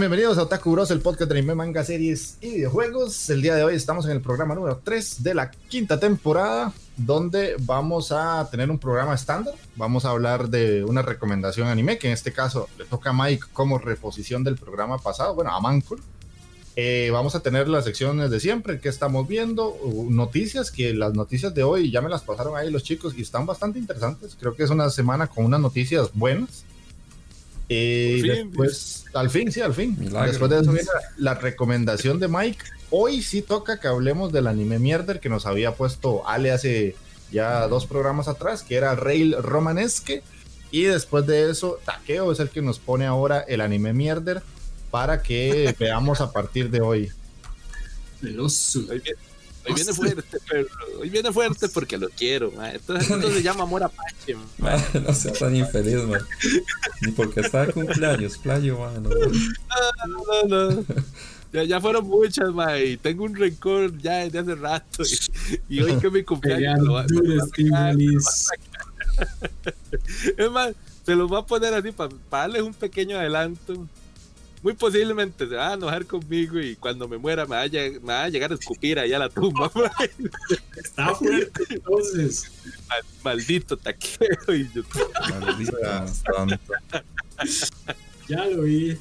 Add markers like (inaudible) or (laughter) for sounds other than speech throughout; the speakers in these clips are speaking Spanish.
Bienvenidos a Otaku Bros, el podcast de anime, manga, series y videojuegos. El día de hoy estamos en el programa número 3 de la quinta temporada, donde vamos a tener un programa estándar. Vamos a hablar de una recomendación anime, que en este caso le toca a Mike como reposición del programa pasado, bueno, a Mancur. Eh, vamos a tener las secciones de siempre, que estamos viendo, noticias, que las noticias de hoy ya me las pasaron ahí los chicos y están bastante interesantes. Creo que es una semana con unas noticias buenas. Y después, al fin, sí, al fin. Después de eso viene la, recomendación de Mike. Hoy sí toca que hablemos del anime mierder que nos había puesto Ale hace ya dos programas atrás, que era Rail Romanesque. Y después de eso, Takeo es el que nos pone ahora el anime mierder para que (laughs) veamos a partir de hoy. Hoy viene fuerte, pero hoy viene fuerte porque lo quiero, Entonces esto se llama amor apache, no seas tan infeliz, man. Ni porque está de cumpleaños, playo, man. No, no, no. Ya, ya, fueron muchas, ma, y tengo un rencor ya desde hace rato. Y, hoy que mi cumpleaños lo va, a (laughs) Es más, se los va a poner así para darles un pequeño adelanto muy posiblemente se va a enojar conmigo y cuando me muera me va a, llegar a escupir allá a la tumba. (laughs) Está fuerte, entonces. maldito taquero. Y yo... (laughs) ya lo vi.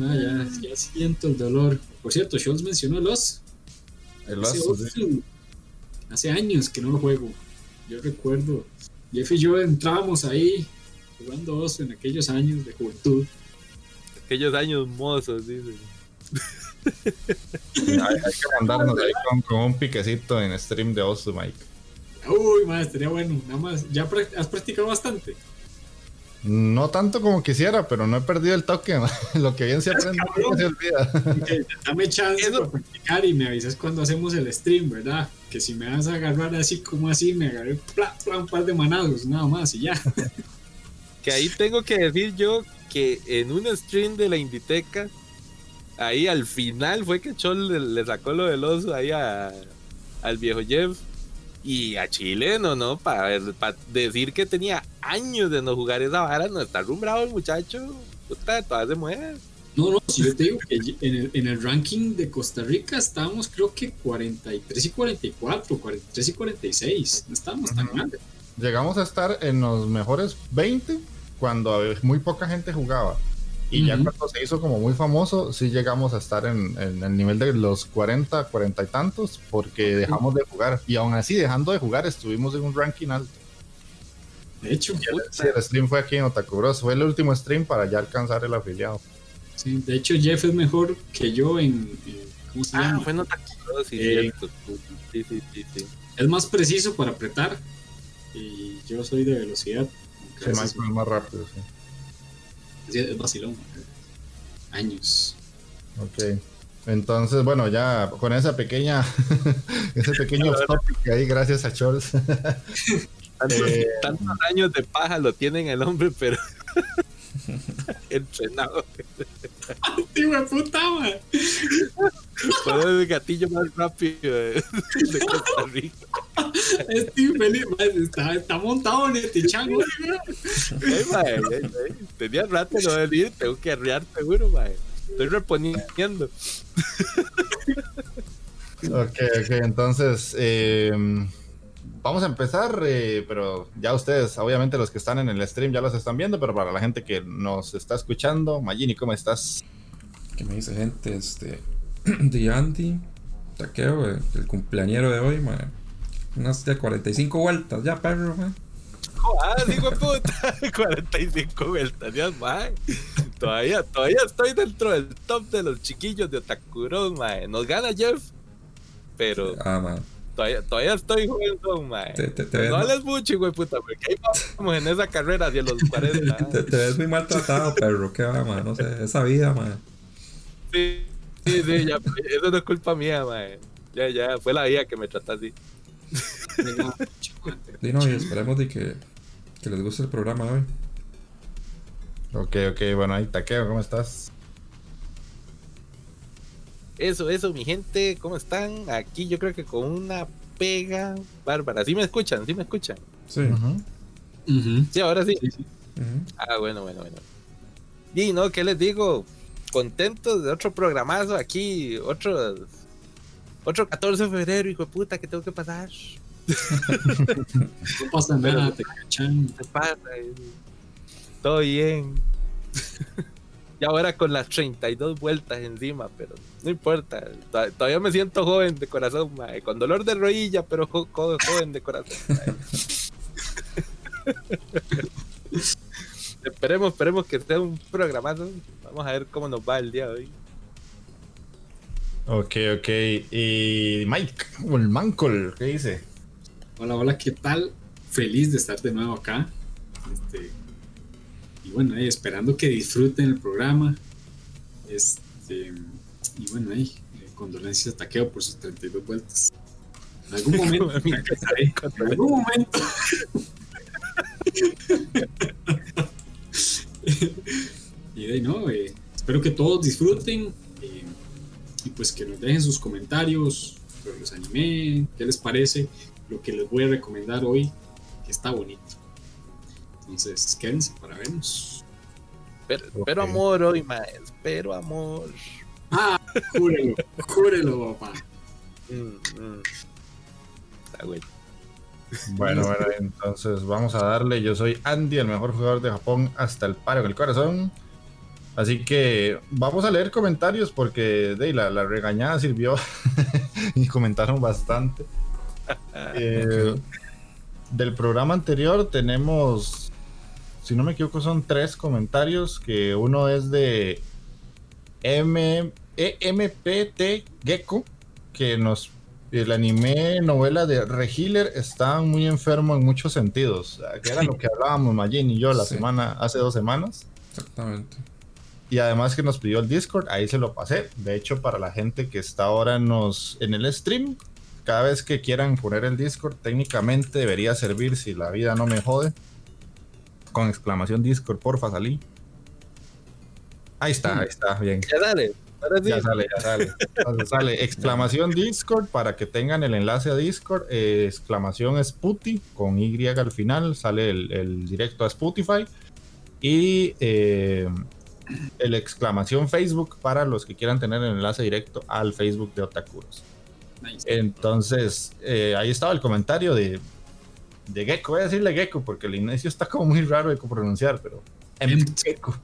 Ah, ya, ya siento el dolor. Por cierto, Scholz mencionó el os. El oso, Hace años que no lo juego. Yo recuerdo. Jeff y yo entrábamos ahí jugando oso en aquellos años de juventud. Aquellos años mozos, dicen. hay, que mandarnos ahí con, un piquecito en stream de oso, Mike. Uy, madre, estaría bueno. Nada más, ¿ya has practicado bastante? No tanto como quisiera, pero no he perdido el toque. (laughs) Lo que bien se aprende no se olvida. (laughs) Dame chance de practicar y me avisas cuando hacemos el stream, ¿verdad? Que si me vas a agarrar así como así, me agarré un par de manados, nada más y ya. (laughs) Que ahí tengo que decir yo que en un stream de la Inditeca, ahí al final fue que Chol le, sacó lo del oso ahí a, al viejo Jeff. Y a Chile, no, no, para decir que tenía años de no jugar esa vara, no está rumbrado el muchacho. Puta, todas se mueve. No, no, si yo te digo que en el, en el, ranking de Costa Rica estábamos creo que 43 y 44, 43 y 46, no estábamos tan mal. Llegamos a estar en los mejores 20 cuando muy poca gente jugaba. Y ya cuando se hizo como muy famoso, sí llegamos a estar en, el nivel de los 40, 40 y tantos, porque dejamos de jugar. Y aún así, dejando de jugar, estuvimos en un ranking alto. De hecho, el, stream fue aquí en Otaku Fue el último stream para ya alcanzar el afiliado. Sí, de hecho, Jeff es mejor que yo en. ¿Cómo se ah, fue en Otaku sí, sí, sí, Es más preciso para apretar y yo soy de velocidad. Sí, Michael es más rápido, sí. Es vacilón. Años. Ok. Entonces, bueno, ya con esa pequeña, (laughs) ese pequeño (laughs) topic ahí, gracias a Charles. (laughs) Eh, tantos, años de paja lo tienen el hombre, pero (laughs) entrenado. Tío, puta. Fue el gatillo más rápido de, Costa Rica. Steve Felipe está, está, montado en este chango. Tenía rato no venir, tengo que arrear seguro, man. Estoy reponiendo. ok, ok, entonces eh, vamos a empezar, eh, pero ya ustedes, obviamente los que están en el stream ya los están viendo, pero para la gente que nos está escuchando, Magini, ¿cómo estás? ¿Qué me dice gente? Este, (clears throat) de Andy, Taqueo, eh, el cumpleañero de hoy, man. Unas de 45 vueltas, ya perro, man. Ah, digo puta, (laughs) 45 vueltas, ya man. Todavía, todavía estoy dentro del top de los chiquillos de Otakuron, man. Nos gana Jeff, pero. Ah, man. Todavía, todavía estoy jugando, mae. no hables mucho, güey, puta, porque ahí vamos en esa carrera hacia los 40. (laughs) te, te, ves muy maltratado, perro. ¿Qué va, man? No sé, esa vida, man. Sí, sí, sí, ya, eso no es culpa mía, mae. Ya, ya, fue la vida que me trata así. Sí, no, y esperemos de que, que les guste el programa hoy. Ok, ok, bueno, ahí Taqueo, ¿cómo estás? Eso, eso, mi gente, ¿cómo están? Aquí yo creo que con una pega bárbara. ¿Sí me escuchan? ¿Sí me escuchan? Sí. Sí, ahora sí. Ah, bueno, bueno, bueno. Y no, ¿qué les digo? Contentos de otro programazo aquí, otro, otro 14 de febrero, hijo de puta, que tengo que pasar. (laughs) no pasa nada, te cachan. Te pasa. Todo bien. (laughs) Y ahora con las 32 vueltas encima, pero no importa. Todavía me siento joven de corazón, mae. Con dolor de rodilla, pero joven de corazón. (laughs) esperemos, esperemos que sea un programazo. Vamos a ver cómo nos va el día de hoy. Ok, ok. Y Mike, el Mancol, ¿qué dice? Hola, hola, ¿qué tal? Feliz de estar de nuevo acá. Este, y bueno, ahí esperando que disfruten el programa. Este, y bueno, ahí, eh, condolencias a Taqueo por sus 32 vueltas. En algún (laughs) momento, en algún momento. y de ahí, no, eh, espero que todos disfruten eh, y pues que nos dejen sus comentarios sobre los anime, qué les parece, lo que les voy a recomendar hoy, que está bonito. Entonces, quédense para vernos. Pero, amor hoy, más. Pero amor. Ah, júrelo, júrelo, papá. Mm, mm. Bueno, bueno, entonces vamos a darle. Yo soy Andy, el mejor jugador de Japón hasta el paro en el corazón. Así que vamos a leer comentarios porque de, la, la regañada sirvió (laughs) y comentaron bastante. (laughs) Eh, del programa anterior tenemos si no me equivoco, son tres comentarios. Que uno es de M EMPT Gecko, que nos. El anime novela de Rehealer está muy enfermo en muchos sentidos. Que era lo que hablábamos Majin y yo la semana, hace dos semanas. Exactamente. Y además que nos pidió el Discord, ahí se lo pasé. De hecho, para la gente que está ahora nos, en el stream, cada vez que quieran poner el Discord, técnicamente debería servir si la vida no me jode con exclamación Discord, porfa, salí. Ahí está, ahí está, bien. Ya sale. Ya sale, ya sale. sale exclamación Discord para que tengan el enlace a Discord. Eh, exclamación Sputi con Y al final. Sale el, directo a Spotify. Y eh, el exclamación Facebook para los que quieran tener el enlace directo al Facebook de Otakuros. Entonces, eh, ahí estaba el comentario de de Gecko, voy a decirle Gecko porque el inicio está como muy raro de pronunciar, pero Gecko.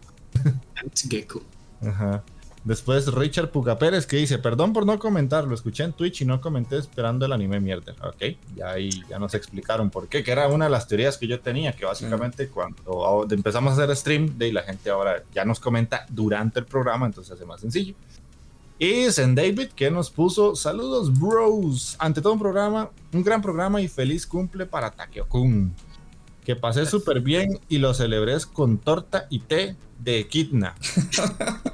Gecko. Ajá. Después Richard Puga Pérez que dice, perdón por no comentar, lo escuché en Twitch y no comenté esperando el anime mierda. Ok, ya ahí ya nos explicaron por qué, que era una de las teorías que yo tenía, que básicamente cuando empezamos a hacer stream, de la gente ahora ya nos comenta durante el programa, entonces hace más sencillo. Y Zen David que nos puso saludos bros. Ante todo un programa, un gran programa y feliz cumple para Takeo Kun. que pasé súper bien y lo celebré con torta y té de equidna.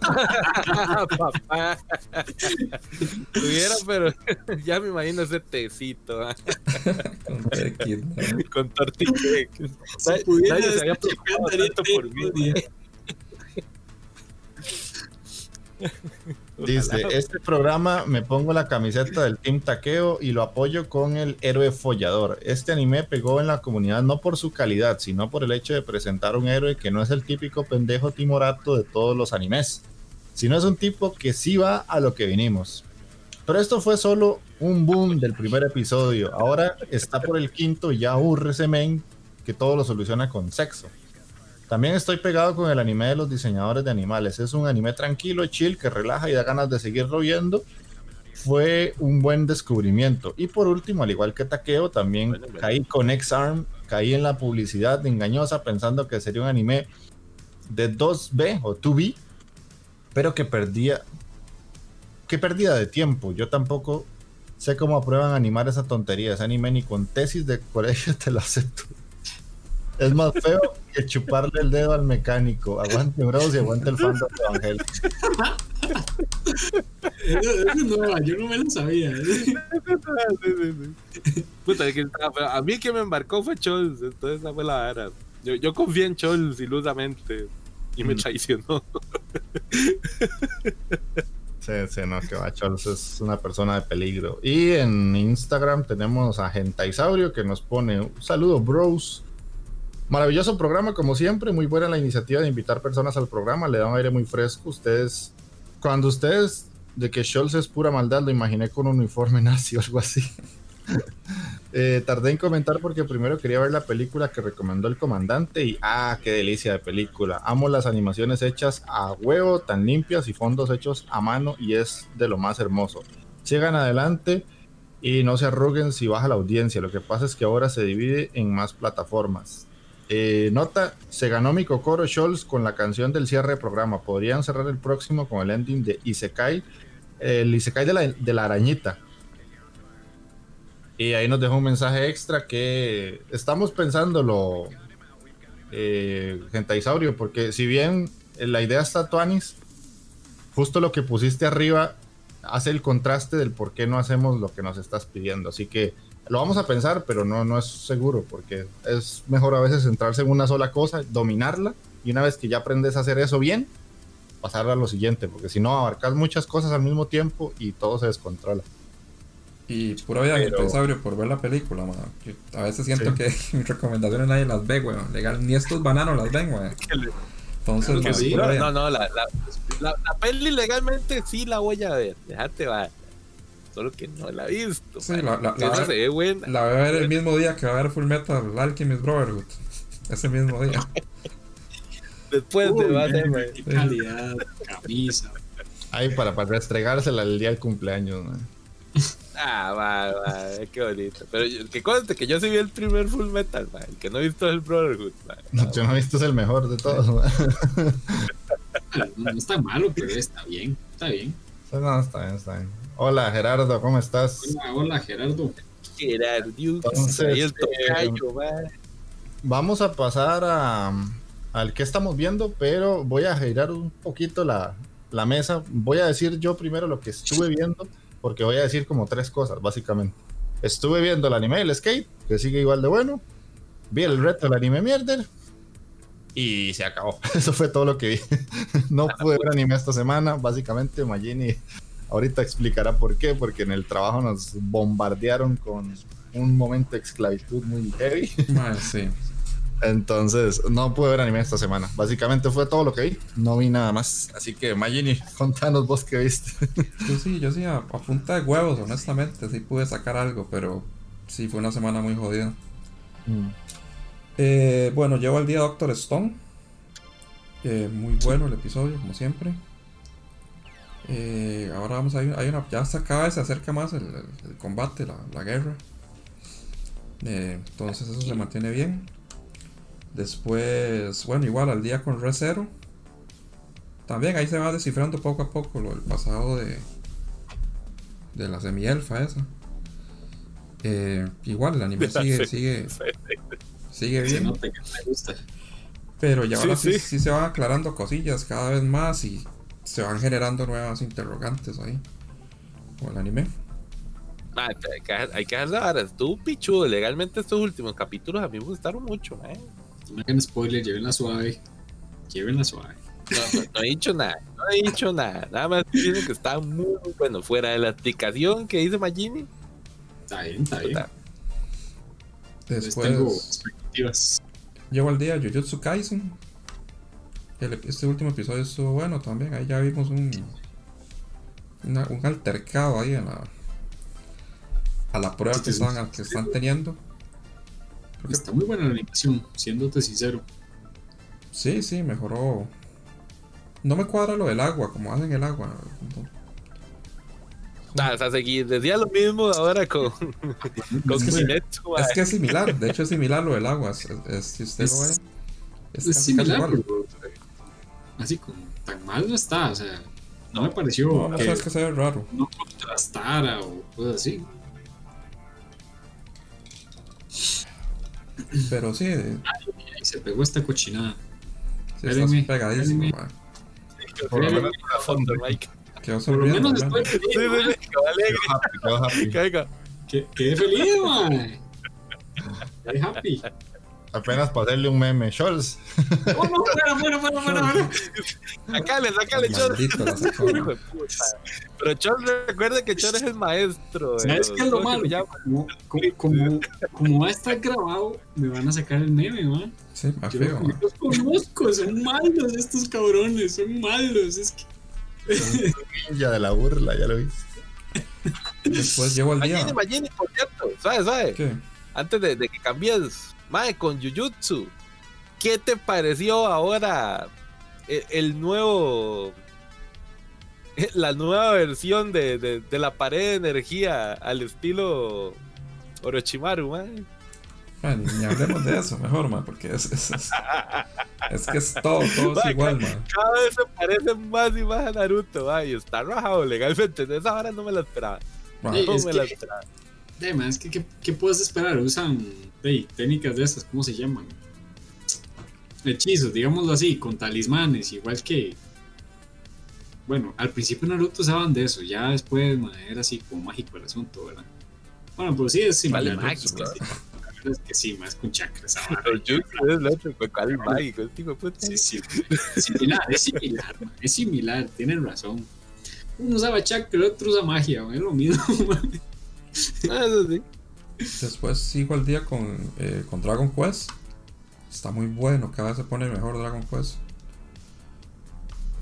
(laughs) Papá. Tuviera, pero (laughs) ya me imagino ese tecito. ¿ah? Con té de Equidna. Con tortilla. Si pudiera, Nadie se había preocupado tanto por mí. (laughs) Dice, este programa me pongo la camiseta del Team Taqueo y lo apoyo con el héroe follador. Este anime pegó en la comunidad no por su calidad, sino por el hecho de presentar un héroe que no es el típico pendejo timorato de todos los animes, sino es un tipo que sí va a lo que vinimos. Pero esto fue solo un boom del primer episodio. Ahora está por el quinto y ya aburre ese men que todo lo soluciona con sexo. También estoy pegado con el anime de los diseñadores de animales. Es un anime tranquilo, chill, que relaja y da ganas de seguirlo viendo. Fue un buen descubrimiento. Y por último, al igual que Takeo, también Bueno, bueno. caí con X-Arm, caí en la publicidad engañosa pensando que sería un anime de 2B o 2B, pero que perdía. Qué pérdida de tiempo. Yo tampoco sé cómo aprueban animar esa tontería. Ese anime ni con tesis de colegio (laughs) te lo acepto. Es más feo que chuparle el dedo al mecánico. Aguante Bros y aguante el fandom de Evangel. Eso, no, yo no me lo sabía. Puta, es que, ah, pero a mí que me embarcó fue Chols, entonces esa fue la vara. Yo, yo confié en Chols ilusamente y me Mm. traicionó. Sí, sí, no, que va, Charles es una persona de peligro. Y en Instagram tenemos a Gentaisaurio que nos pone un saludo, bros. Maravilloso programa, como siempre. Muy buena la iniciativa de invitar personas al programa. Le da un aire muy fresco. Ustedes, cuando ustedes de que Scholz es pura maldad, lo imaginé con un uniforme (laughs) nazi o algo así. (laughs) Eh, tardé en comentar porque primero quería ver la película que recomendó el comandante y ah, qué delicia de película. Amo las animaciones hechas a huevo, tan limpias y fondos hechos a mano y es de lo más hermoso. Sigan adelante y no se arruguen si baja la audiencia. Lo que pasa es que ahora se divide en más plataformas. Eh, nota, se ganó mi Kokoro Scholz con la canción del cierre de programa. Podrían cerrar el próximo con el ending de Isekai, el Isekai de la, de la arañita. Y ahí nos dejó un mensaje extra que estamos pensándolo, eh, Gentaisaurio, porque si bien la idea está Tuanis, justo lo que pusiste arriba hace el contraste del por qué no hacemos lo que nos estás pidiendo. Así que lo vamos a pensar, pero no, no es seguro, porque es mejor a veces centrarse en una sola cosa, dominarla, y una vez que ya aprendes a hacer eso bien, pasar a lo siguiente, porque si no abarcas muchas cosas al mismo tiempo y todo se descontrola. Y pura vida Pero- Gentaisaurio por ver la película, man. Yo a veces siento Sí. que (laughs) mis recomendaciones nadie las ve, weón. Legal, ni estos bananos las ven, weón. (laughs) Entonces, que man, sí. No, no, no, la, la, la, la peli legalmente sí la voy a ver. Déjate va. Solo que no la he visto. Sí, man. la- la- la- Esa se ve buena. La voy a ver el mismo día que va a ver Full Metal Alchemist Brotherhood. Ese mismo día. (laughs) Después de Uy, va a ser, man, man. qué calidad, camisa. Ahí para, para restregársela el día del cumpleaños. ¿no? Ah, va, va, qué bonito. Pero yo- que conste que yo sí vi el primer Full Metal, man. El que no he visto es el Brotherhood, man. No, yo no he visto es el mejor de todos. ¿no? Ah, No está malo, pero está bien. Está bien. No, está bien, está bien. Hola Gerardo, ¿cómo estás? Hola, hola Gerardo. Entonces, eh. Vamos a pasar a, al que estamos viendo, pero voy a girar un poquito la, la mesa. Voy a decir yo primero lo que estuve viendo, porque voy a decir como tres cosas, básicamente. Estuve viendo el anime del skate, que sigue igual de bueno. Vi el reto del anime mierder. Y se acabó. (laughs) Eso fue todo lo que vi. (laughs) no pude ver anime esta semana. Básicamente, Magini ahorita explicará por qué. Porque en el trabajo nos bombardearon con un momento de esclavitud muy heavy. Man, sí. Entonces, no pude ver anime esta semana. Básicamente fue todo lo que vi. No vi nada más. Así que, Magini, contanos vos qué viste. Yo sí, yo sí, a, a punta de huevos, honestamente. Sí pude sacar algo, pero sí fue una semana muy jodida. Eh, bueno, llevo el día Doctor Stone. Eh, muy bueno el episodio, como siempre. Eh, ahora vamos a ir. Hay una, ya hasta cada vez se acerca más el, el- el combate, la, la guerra. Eh, entonces eso se mantiene bien. Después, bueno, igual al día con Re Zero. También ahí se va descifrando poco a poco lo del pasado de, de la semielfa esa. Eh, igual el anime (laughs) sigue, sigue, sigue bien. Pero ya ahora Sí, sí, sí. sí se van aclarando cosillas cada vez más y se van generando nuevas interrogantes ahí. Como el anime. Ma, hay que, hay que dejar la vara. Estuvo pichudo. Legalmente estos últimos capítulos a mí me gustaron mucho. No hagan spoiler, llévenla suave. Llévenla suave. No, no, no he dicho nada, no he dicho nada. Nada más dicen que está muy bueno. Fuera de la explicación que dice Magini. Está bien, está bien. Entonces tengo Después expectativas. llegó el día Jujutsu Kaisen. El- este último episodio estuvo bueno también. Ahí ya vimos un, una- un altercado ahí a la, a la prueba que están, que están teniendo. Está muy buena la animación, siéndote sincero. Sí, sí, mejoró. No me cuadra lo del agua, como hacen el agua. Ah, o sea, seguí- decía lo mismo ahora con. Es (laughs) que es similar, de hecho es similar lo del agua. es- es- si usted lo ve, Es- casi, similar, igual. Así como tan mal no está. O sea, no me pareció No, que sabes que se ve raro. no contrastara o cosas así. Pero sí, sí Y se pegó esta cochinada. está Espérenme, pegadísimo. espérenme. Por lo menos A fondo, Mike. Quedó Por lo menos estoy Sí, feliz. sí, sí, quedó alegre. happy, quedó happy. Quedé feliz, man. Happy. Apenas para hacerle un meme. Scholz. Oh, no, fuera, fuera, fuera, fuera. Sacale, sacale, puta. Pero Chor, recuerde que Chor es el maestro. de ¿Sabes qué es lo ¿cómo malo? Como, como, como, como va a estar grabado, me van a sacar el meme, man. Sí, más feo. yo los conozco, son malos estos cabrones, son malos. Es que Ya de la burla, ya lo viste. Después llegó el día. Magini, Magini, por cierto. ¿Sabes, sabes? ¿Qué? Antes de, de que cambies, Mae, con Jujutsu, ¿qué te pareció ahora el, el nuevo. (laughs) La nueva versión de, de- de la pared de energía al estilo Orochimaru, mae? Ma, ni, hablemos de eso, mejor, ma, porque es, es, es, (laughs) es que es todo, todo es igual, ca- ma. Cada vez se parece más y más a Naruto, mae, y está rajado legalmente. De esa hora no me la esperaba. No es me que- la esperaba. Además, ¿qué, qué, qué puedes esperar? Usan hey, técnicas de esas, ¿cómo se llaman? Hechizos, digámoslo así, con talismanes, igual que. Bueno, al principio Naruto usaban de eso, ya después man, era así como mágico el asunto, ¿verdad? Bueno, pues sí, es similar. Vale, mágico, Pues. La verdad es que sí, más con chakras. Pero Jutsu es otro, cuál mágico, este puta. Sí, sí. Es similar, es similar, man, es similar, tienen razón. Uno usaba chakra, el otro usa magia, man, es lo mismo. (laughs) man. Ah, eso sí. Después sigo el día con, eh, con Dragon Quest. Está muy bueno, cada vez se pone mejor Dragon Quest.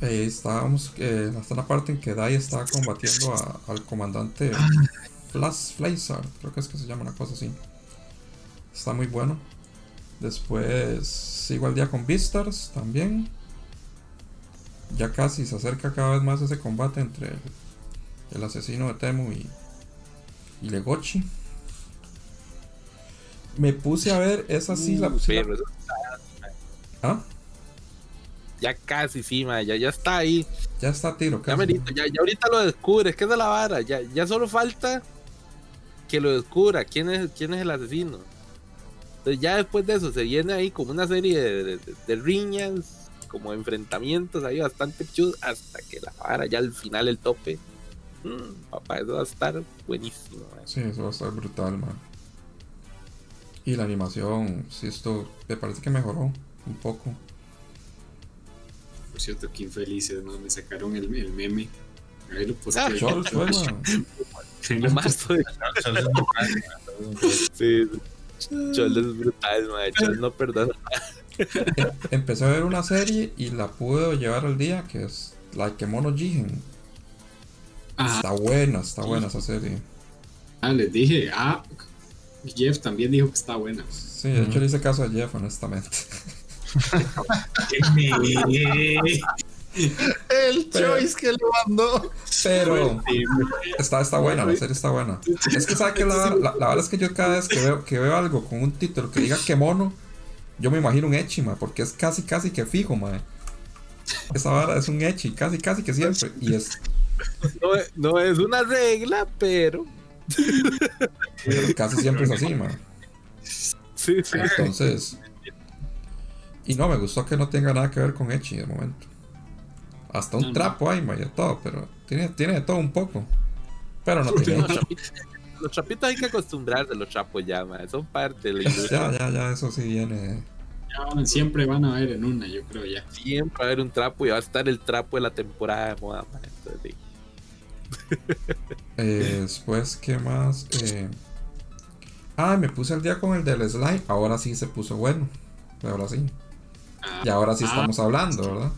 Eh, estábamos eh, hasta la parte en que Dai está combatiendo al comandante Flash creo que es que se llama una cosa así. Está muy bueno. Después sigo el día con Beastars también. Ya casi se acerca cada vez más ese combate entre el, el asesino de Temu y, y Legochi. Me puse a ver esa sí la. Uh, sí la- pero eso- ¿Ah? ya casi, sí, ma, ya, ya está ahí. Ya está tiro, Ya, casi. merito, ya, ya ahorita lo descubres, que es de la vara. Ya, ya solo falta que lo descubra quién es, quién es el asesino. Entonces ya después de eso se viene ahí como una serie de, de- de- de riñas, como enfrentamientos ahí bastante chudos, hasta que la vara ya al final el tope. Mm, papá, eso va a estar buenísimo. ma. Sí, eso va a estar brutal, man. Y la animación, sí, esto me parece que mejoró un poco. Por cierto, qué infelices, ¿no? Me sacaron el, el meme. Ahí lo puse. Ah, todavía. (laughs) Sí, Chol es brutal, ma, Chol no perdona. Empecé a ver una serie y la pude llevar al día, que es la Kemono Jigen. Ah, Está buena, está buena esa serie. ah, les dije. Ah, Jeff también dijo que está buena. Sí, de hecho le hice caso a Jeff, honestamente. (laughs) (laughs) El Pero- choice que le mandó. Pero está, está buena, la serie está buena. Es que sabe que la, la, la verdad es que yo cada vez que veo, que veo algo con un título que diga Kemono, yo me imagino un Echi, ma, porque es casi casi que fijo, ma. Esa vara es un Echi, casi casi que siempre. Y es No, es- no es una regla, pero (laughs) casi siempre es así, ma. Sí, sí. Entonces. Y no, me gustó que no tenga nada que ver con Echi de momento. Hasta un No, no. trapo hay, ma, y todo, pero tiene, tiene de todo un poco. Pero no tiene. Los trapitos, los trapitos hay que acostumbrarse, los trapos ya, ma, son parte de la industria. Ya, ya, ya, eso sí viene. Ya van- siempre van a ver en una, yo creo ya. Siempre va a haber un trapo y va a estar el trapo de la temporada de moda, ma, entonces, sí. Eh, después, ¿qué más? Eh, Ah, me puse al día con el del slime. Ahora sí se puso bueno. Ahora sí. Ah, Y ahora sí ah, estamos hablando, ¿verdad?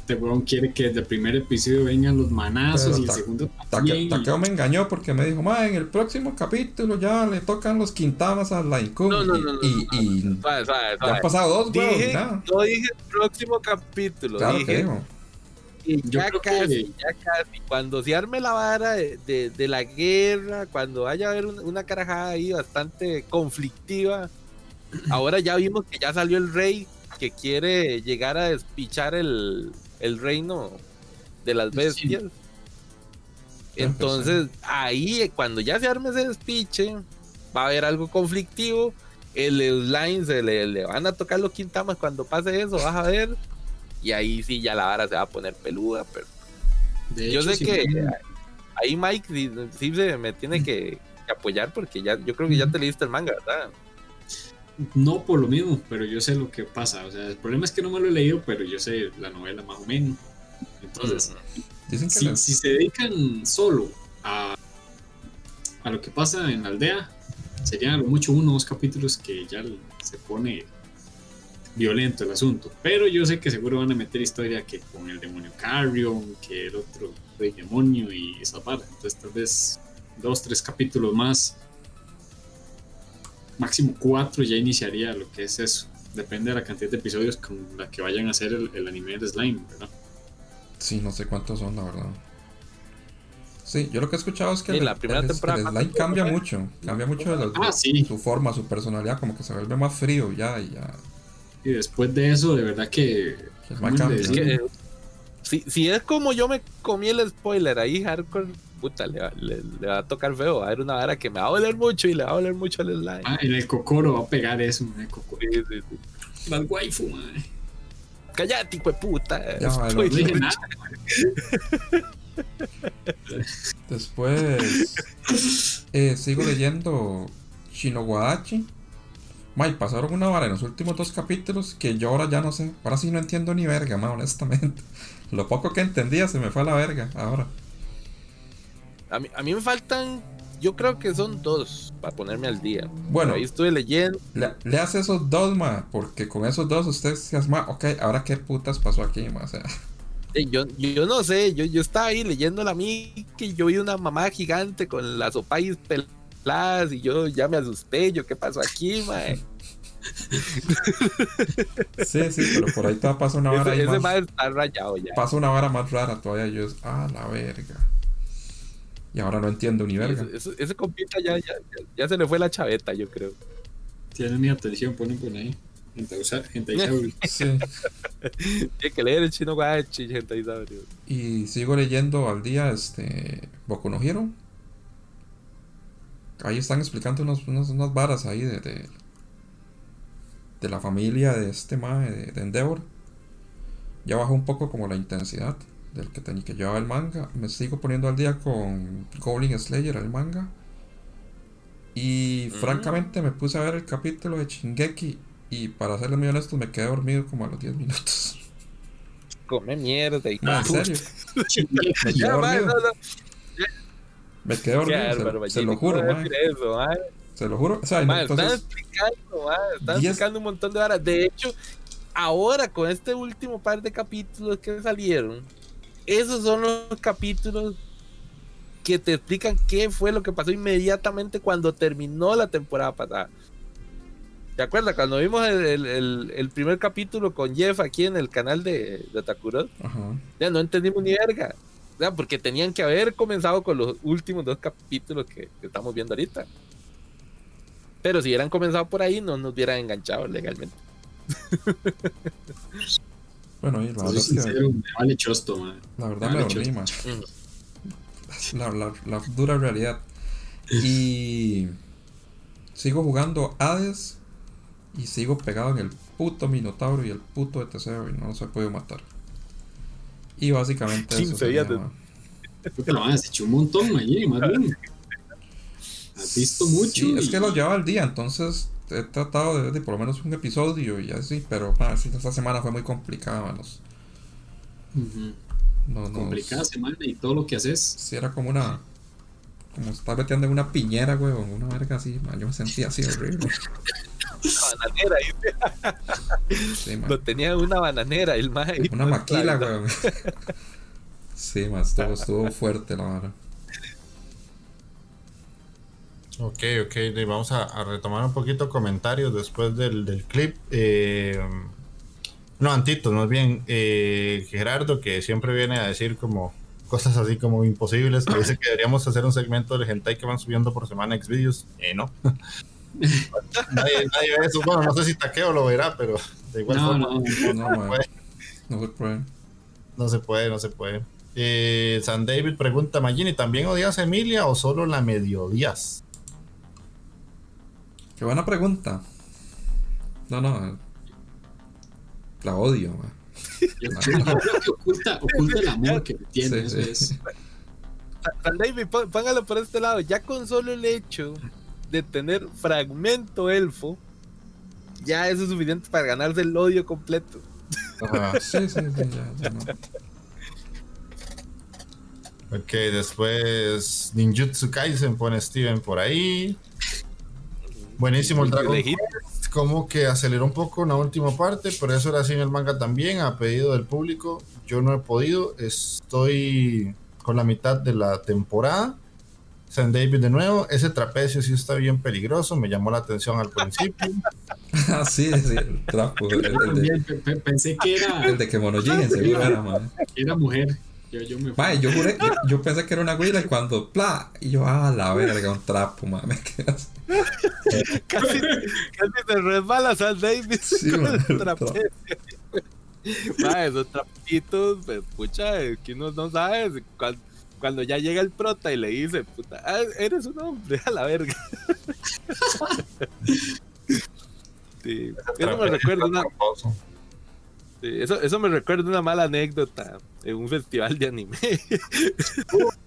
Este weón quiere que desde el primer episodio vengan los manazos Pero y el segundo también. Takeo me engañó porque me dijo, ma, en el próximo capítulo ya le tocan los quintamas a la Incub. No, no, no, no, y, no, ya han pasado dos, Dije, nada. no dije próximo capítulo, Claro que dije Yo ya creo que- casi, ya casi. Cuando se arme la vara de, de- de la guerra, cuando haya haber un- una carajada ahí bastante conflictiva, (clears throat) ahora ya vimos que ya salió el rey que quiere llegar a despichar el, el reino de las Sí. bestias. Entonces, ahí, cuando ya se arme ese despiche, va a haber algo conflictivo. El slime se le, le van a tocar los quintamas cuando pase eso, vas a ver. Y ahí sí ya la vara se va a poner peluda, pero De yo hecho, sé si que ahí Mike sí, sí se me tiene que, que apoyar porque ya yo creo que ya te leíste el manga, ¿verdad? No por lo mismo, pero yo sé lo que pasa. O sea, el problema es que no me lo he leído, pero yo sé la novela más o menos. Entonces, Dicen que si, les- si se dedican solo a, a lo que pasa en la aldea, serían a lo mucho uno o dos capítulos que ya se pone violento el asunto. Pero yo sé que seguro van a meter historia que con el demonio Carrion, que el otro rey demonio y esa vara. Entonces tal vez dos, tres capítulos más, máximo cuatro ya iniciaría lo que es eso. Depende de la cantidad de episodios con la que vayan a hacer el, el anime de Slime, ¿verdad? Sí, no sé cuántos son, la verdad. Sí, yo lo que he escuchado es que Sí, el, la primera el- temporada, el ¿cuánto slime cambia mucho. Cambia mucho de las- Ah, sí. su forma, su personalidad, como que se vuelve más frío ya y ya. Y después de eso, de verdad que... que ¿cómo va le cambia. Es que, eh, si, si es como yo me comí el spoiler ahí, hardcore, puta, le, va- le- le va a tocar feo. Va a haber una vara que me va a doler mucho y le va a doler mucho al slime. Ah, en el Kokoro va a pegar eso, en el Kokoro. Sí, sí, sí. Las waifu, madre. Cállate, hijo de puta. Ya, bueno, No Spoiler. dije nada. Después eh, sigo leyendo Shinowadachi. May, pasaron una vara en los últimos dos capítulos que yo ahora ya no sé. Ahora sí no entiendo ni verga, ma, honestamente. (laughs) Lo poco que entendía se me fue a la verga ahora. A mí, a mí me faltan, yo creo que son dos para ponerme al día. Bueno, Ahí estuve leyendo. le, le hace esos dos, ma, porque con esos dos usted se asma, ok, ahora qué putas pasó aquí, ma, o sea. Yo, yo no sé, yo, yo estaba ahí leyendo la mí que yo vi una mamá gigante con las opais peladas y yo ya me asusté, yo qué pasó aquí, mae. Sí, sí, pero por ahí todavía pasa una vara Ese, ese más, mae está rayado ya. pasa una vara más rara todavía. Yo es, ah, la verga. Y ahora no entiendo ni verga. Ese, ese, ese compita ya, ya, ya, ya se le fue la chaveta, yo creo. Tienen mi atención, ponen por ahí. Gente. (laughs) Sí. (laughs) Tiene que leer el chino guachi, gente. Y sigo leyendo al día este Boku no Hero. Ahí están explicando unos, unos- unas varas ahí de, de, de la familia de este mae de, de Endeavor. Ya bajó un poco como la intensidad del que tenía que llevaba el manga. Me sigo poniendo al día con Goblin Slayer, el manga. Y Mm. francamente me puse a ver el capítulo de Shingeki. Y para serles muy honesto, me quedé dormido como a los 10 minutos. Come mierda y en serio. (laughs) Ya, no, no. Me quedé Qué dormido, se- lo juro, ¿cómo mae. decir eso, mae? Se lo juro. O sea, Mae, están explicando, mae, están Diez- explicando un montón de varas. De hecho, ahora con este último par de capítulos que salieron, esos son los capítulos que te explican qué fue lo que pasó inmediatamente cuando terminó la temporada pasada. ¿Te acuerdas? Cuando vimos el, el- el- el primer capítulo con Jeff aquí en el canal de, de Takuro, Ajá. ya no entendimos ni verga. O sea, porque tenían que haber comenzado con los últimos dos capítulos que, que estamos viendo ahorita. Pero si hubieran comenzado por ahí, no nos hubieran enganchado legalmente. (laughs) Bueno, y la verdad es que me vale chosto, man. la verdad Vale, me dormí, man. Mm. La, la- la dura realidad. Y sigo jugando Hades Y sigo pegado en el puto Minotauro y el puto ETC y no se puede matar. Y básicamente 15 días de... Creo que lo van a echar un montón allí, más bien. Has visto mucho. Sí, es que lo lleva al día, entonces he tratado de, de, por lo menos un episodio y así, pero ah, sí, esta semana fue muy complicada, manos. Uh -huh. no, no, complicada semana y todo lo que haces. Sí, era como una. Como estar metiendo en una piñera, güey, una verga así, man. Yo me sentía así horrible. bananera, sí, man. Lo tenía una bananera, el más. Una maquila, güey. sí, man, estuvo, estuvo fuerte la vara. Ok, ok, vamos a, a, retomar un poquito comentarios después del, del clip. Eh, no, Antito, más bien eh, Gerardo, que siempre viene a decir como cosas así como imposibles, que dice que deberíamos hacer un segmento del hentai que van subiendo por semana Xvideos. Eh, no. (laughs) nadie, nadie, ve eso. Bueno, no sé si Taqueo lo verá, pero de igual no, forma. No, no, no, no, puede. no se puede. No se puede, no se puede. Eh, San David pregunta, Magini, ¿también odias a Emilia o solo la medio odias? Qué buena pregunta. No, no. La odio, man. Yo, yo creo que oculta, oculta el amor que tiene. Sí, David, póngalo por este lado. Ya con solo el hecho de tener fragmento elfo, ya eso es suficiente para ganarse el odio completo. Ajá. Sí, sí, sí, ya, ya no. Ok, después Ninjutsu Kaisen pone Steven por ahí. Buenísimo el Dragon Quest, como que aceleró un poco en la última parte, pero eso era así en el manga también, a pedido del público. Yo no he podido, estoy con la mitad de la temporada. San David de nuevo, ese trapecio sí está bien peligroso, me llamó la atención al principio. (laughs) ah, sí, sí, el trapo. El, el de, Pensé que era. El de que seguro era, man. Era mujer. Yo, yo, me Mae, yo, juré, yo, yo, (laughs) pensé que era una güila y cuando ¡pla! Y yo, ah, la verga, un trapo, así. (laughs) casi, casi te resbalas al David sí, con man, el trapecio. (laughs) Mae, esos trapitos, pues, pucha, que uno no sabe cuando, cuando, ya llega el prota y le dice, puta, ah, eres un hombre, a la verga. sí, eso me recuerda una... Sí, eso, eso me recuerda una mala anécdota en un festival de anime.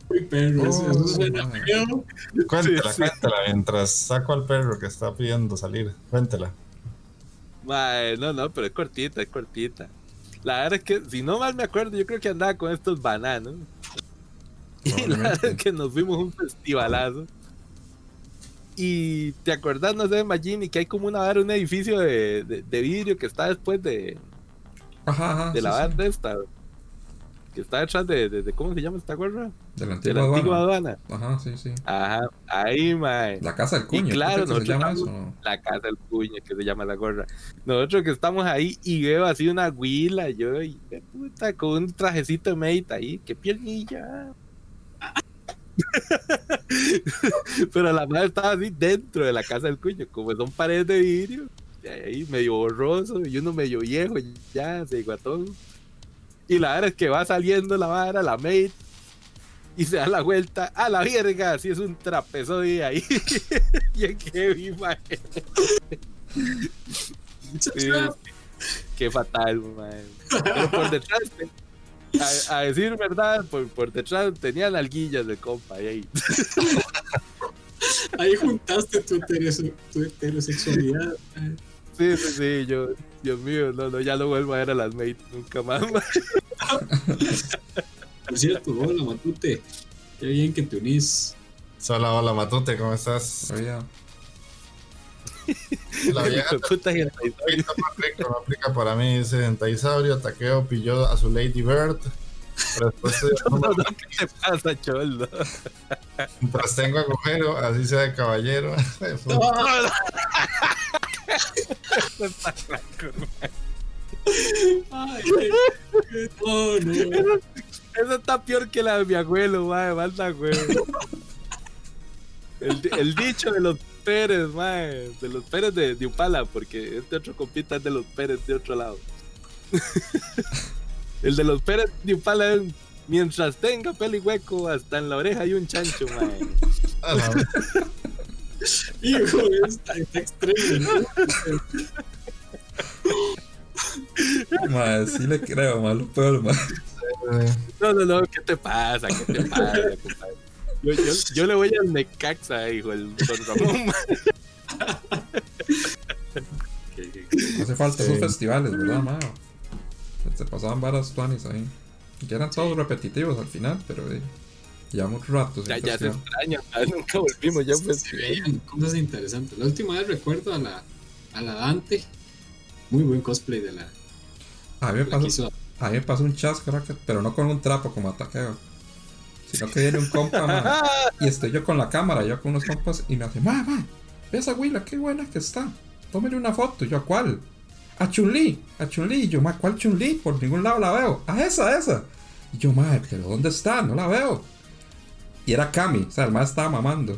Uy, perro, Oh, eso suena feo. Cuéntela, Sí, sí. cuéntela, mientras saco al perro que está pidiendo salir. Cuéntela. Mae, no, no, pero es cortita, es cortita. La verdad es que, si no mal me acuerdo, yo creo que andaba con estos bananos. Y la verdad es que nos fuimos a un festivalazo. Y te acordás, no sé, Magini, que hay como una vara, un edificio de, de, de vidrio que está después de, Ajá, ajá. de sí, la sí. banda esta. Que está detrás de, de, de- ¿cómo se llama esta gorra? De la De antigua la antigua aduana. aduana. Ajá, sí, sí. Ajá, ahí, mae. La casa del cuño. Y claro, se nosotros llama estamos- eso. ¿no? la casa del puño que se llama la gorra. Nosotros que estamos ahí y veo así una huila, yo y qué puta, con un trajecito de mate ahí, qué piernilla. (laughs) Pero la madre estaba así dentro de la casa del cuño, como son paredes de vidrio, y ahí medio borroso y uno medio viejo, ya se todo. Y la verdad es que va saliendo la vara, la mate, y se da la vuelta a la verga, así es un trapezoide ahí. (laughs) y en que vi, mae. Sí, qué fatal, man. Pero por detrás, a, a decir verdad, por, por detrás tenían alguillas de compa y ahí. Ahí juntaste tu, heterose- tu heterosexualidad. Sí, sí, sí, yo, Dios mío, no, no, ya no vuelvo a ver a las mates nunca más. man. (laughs) Por cierto, hola Matute. Qué bien que te unís. Hola, hola, Matute, ¿cómo estás? Oiga, La vieja Puta no aplica, no aplica para mí. Dice Dentisaurio, Taqueo pilló a su Lady Bird. Pero después se (laughs) No, número, no, ¿Qué te pasa, cholo? mientras tengo agujero, así sea de caballero. (laughs) Fue- Ay, qué- no, no. Eso está peor que la de mi abuelo, mae, manda huevo. El, el dicho de los Pérez, mae, de los Pérez de, de Upala, porque este otro compita es de los Pérez de otro lado. (laughs) El de los Pérez de Upala es mientras tenga pelo y hueco, hasta en la oreja hay un chancho, mae. a la- Hijo, está, está extremo. Madre, sí le creo, malo peor, madre. No, no, no, ¿qué te pasa? ¿Qué te pasa, compadre? Yo, yo, yo le voy al Necaxa, hijo, el Don Ramón. ma. Hace falta Sí. esos festivales, ¿verdad, mano? Se pasaban varas tuanis ahí. Que eran todos repetitivos al final, pero eh, ya mucho rato. Ya, ya se extraña, ma, nunca volvimos ya pues. Se veían cosas interesantes. La última vez recuerdo a la, a la Dante. Muy buen cosplay de la, A mí me pasó, a mí me pasó un chasco, pero no con un trapo como ataqueo. Sino que viene un compa, (laughs) ma, y estoy yo con la cámara, yo con unos compas, y me hace, ma, ma, ve esa huila, qué buena que está. Tómele una foto. Y yo, ¿a cuál? A Chun-Li, a Chun-Li. Y yo, ma, ¿cuál Chun-Li? Por ningún lado la veo. A esa, esa. Y yo, ma, ¿pero dónde está? No la veo. Y era Kami, o sea, el ma estaba mamando.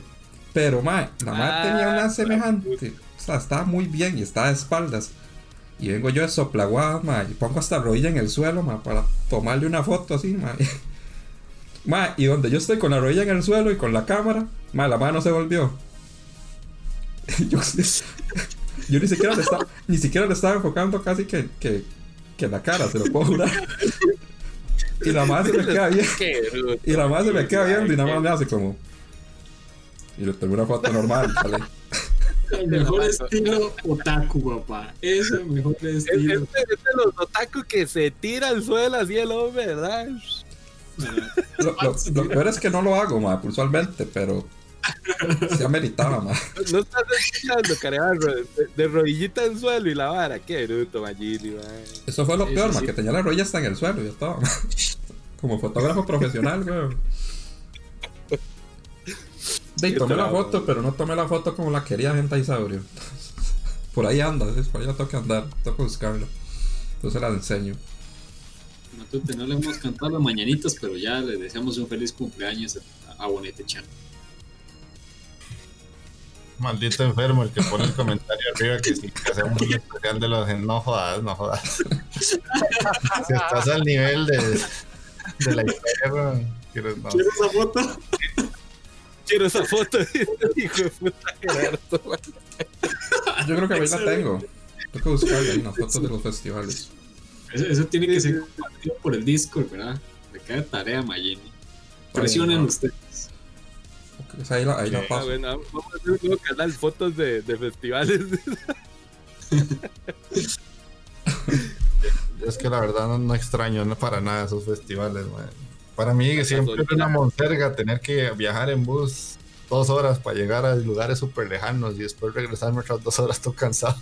Pero, ma, la ma Ah, tenía una la semejante. O sea, estaba muy bien y estaba de espaldas. Y vengo yo de soplaguada, ma, y pongo hasta rodilla en el suelo, ma, para tomarle una foto así, ma. (laughs) Ma, y donde yo estoy con la rodilla en el suelo y con la cámara, ma, la mano se volvió. (laughs) yo, yo ni siquiera le estaba, ni siquiera le estaba enfocando casi que, que, que la cara, se lo puedo jurar. Y la madre se me queda bien. (laughs) Y la madre se me queda viendo y nada más me hace como. Y le tomé una foto normal, ¿vale? El mejor estilo otaku, papá. Es el mejor Es, es, estilo. de- es de los otaku que se tira al suelo así el hombre, ¿verdad? Lo, lo- lo peor es que no lo hago, ma, usualmente, pero. Se ameritaba, ma. No estás escuchando, carebarro, de, de rodillita en suelo y la vara. Qué bruto, Magini, man. Eso fue lo peor, sí, ma, sí. que tenía la rodilla hasta en el suelo y ya estaba, ma. Como fotógrafo profesional, weón. De, y tomé la foto, pero no tomé la foto como la quería gente Isaurio. (laughs) Por ahí anda, ¿sí? por ahí la tengo que andar, tengo que buscarla. Entonces la enseño. Matute, no le hemos cantado las mañanitas, pero ya le deseamos un feliz cumpleaños a, a Bonete Chan. Maldito enfermo el que pone el comentario arriba que sí, que hacemos un especial de los no jodas, no jodas. si estás al nivel de, de la historia, no. ¿Quieres esa foto? Quiero esa foto, (laughs) hijo de puta Gerardo. Yo creo que ahí la tengo. Tengo que buscarla ahí, unas fotos de los festivales. Eso, eso tiene que ser compartido por el Discord, ¿verdad? Le queda tarea Mayeni. Presionen no. ustedes. Ok, o sea, ahí la, ahí la paso. bueno, vamos a hacer un nuevo canal, fotos de, de festivales. (laughs) Es que la verdad no, no extraño no para nada esos festivales, man. Para mí siempre es una monserga tener que viajar en bus dos horas para llegar a lugares súper lejanos y después regresarme otras dos horas (laughs) todo cansado.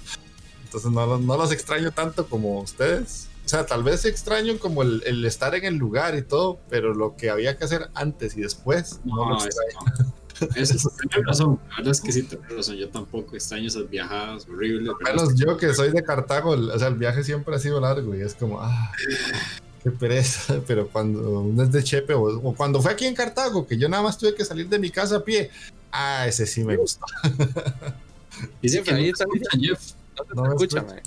Entonces no, no los extraño tanto como ustedes. O sea, tal vez extraño como el, el estar en el lugar y todo, pero lo que había que hacer antes y después no, lo No, eso extraño. no. (laughs) Eso, tienes razón. La verdad es que sí, tienes razón. Yo tampoco extraño esas viajadas horribles. Menos yo que soy de Cartago, o sea, el viaje siempre ha sido largo y es como, ah, (laughs) qué pereza. (laughs) Pero cuando uno es de Chepe o, o cuando fue aquí en Cartago, que yo nada más tuve que salir de mi casa a pie, ah, ese sí me gustó. Dice que Ahí Jeff. No No te me escucha, escucha. man.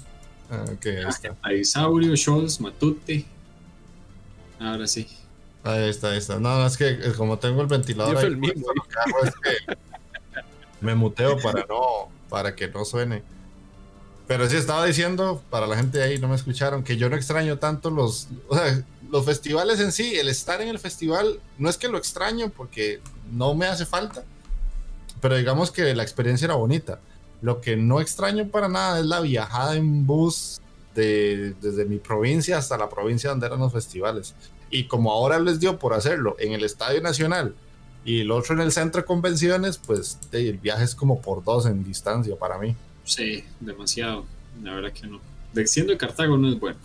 Ah, ok, ahí está. Scholz, Matute. Ahora sí. Ahí está, ahí está. No, es que eh, como tengo el ventilador ahí, el mismo, puesto, lo que hago es que me muteo para no, para que no suene. Pero sí estaba diciendo, para la gente de ahí no me escucharon, que yo no extraño tanto los, los festivales en sí, el estar en el festival, no es que lo extraño porque no me hace falta, pero digamos que la experiencia era bonita. Lo que no extraño para nada es la viajada en bus de, desde mi provincia hasta la provincia donde eran los festivales. Y como ahora les dio por hacerlo en el Estadio Nacional y el otro en el centro de convenciones, pues el viaje es como por dos en distancia para mí. Sí, demasiado. La verdad que no. De, siendo de Cartago no es bueno.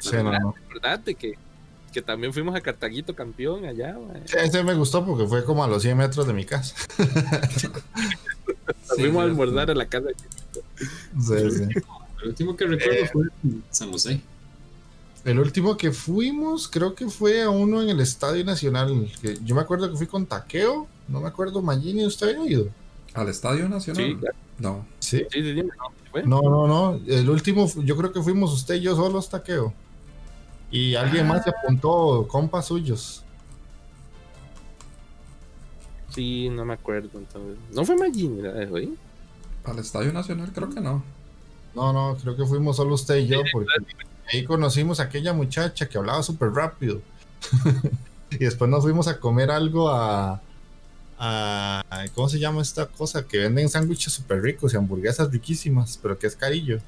Sí, no, no. Acordate que, que también fuimos a Cartaguito campeón allá. Sí, ese me gustó porque fue como a los 100 metros de mi casa. (laughs) fuimos a almorzar a la casa. Sí, sí. El último que recuerdo Eh. fue en San José. El último que fuimos, creo que fue a uno en el Estadio Nacional. Que yo me acuerdo que fui con Taqueo, no me acuerdo, Magini, ¿usted había ido? ¿Al Estadio Nacional? Sí, claro. No. Sí. Sí, sí, sí. ¿Fue? No, no, no. El último, yo creo que fuimos usted y yo solos, Taqueo. Y alguien más se apuntó, compas suyos. Sí, no me acuerdo entonces. ¿No fue Magini la dejó ahí? Al Estadio Nacional creo que no. No, no, creo que fuimos solo usted y yo, porque ahí conocimos a aquella muchacha que hablaba súper rápido. (laughs) y después nos fuimos a comer algo a, a. ¿Cómo se llama esta cosa? Que venden sándwiches súper ricos y hamburguesas riquísimas, pero que es carillo.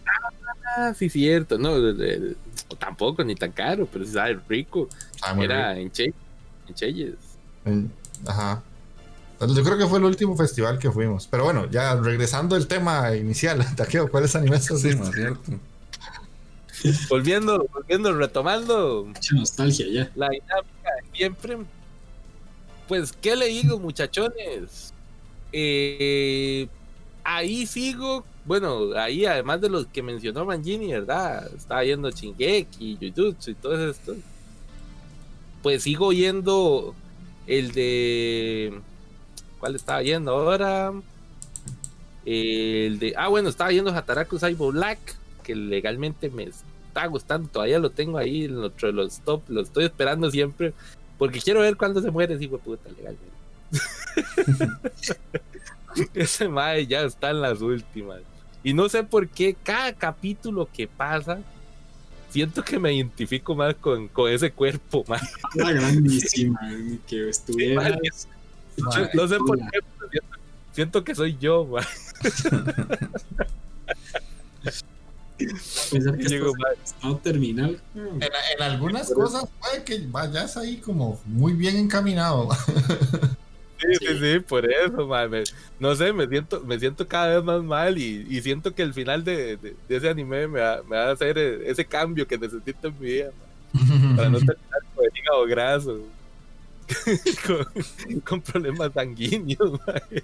Ah, sí, cierto. No, de- de- tampoco, ni tan caro, pero sabe rico. Era rico. en, che, en Cheyes. En- Ajá. Yo creo que fue el último festival que fuimos. Pero bueno, ya regresando al tema inicial, (laughs) Taqueo, ¿cuáles animes has Sí, visto? Volviendo, volviendo, retomando Mucha nostalgia ya. la dinámica de siempre. Pues, ¿qué le digo, muchachones? Eh, ahí sigo. Bueno, ahí además de los que mencionó Mangini, ¿verdad? Estaba yendo Shingeki, Jujutsu y todo esto. Pues sigo yendo el de. ¿Cuál estaba yendo ahora? El de. Ah, bueno, estaba yendo Hataraku Saibo Black, que legalmente me está gustando. Todavía lo tengo ahí en otro de los top. Lo estoy esperando siempre. Porque quiero ver cuándo se muere ese hijo de puta legalmente. (laughs) ese mae ya está en las últimas. Y no sé por qué cada capítulo que pasa. Siento que me identifico más con, con ese cuerpo, mae. Era grandísima. ni que estuviera. Yo no sé por qué, pero siento, siento que soy yo, mae. (laughs) Pensar que Llego, estás en estado terminal. En, en algunas cosas puede que vayas ahí como muy bien encaminado. (laughs) Sí, sí, sí, por eso, mae, me- no sé, me siento, me siento cada vez más mal y, y siento que el final de, de- de ese anime me va, me va a hacer e- ese cambio que necesito en mi vida, mae, para no (laughs) terminar con el hígado graso, (laughs) con, con problemas sanguíneos, mae.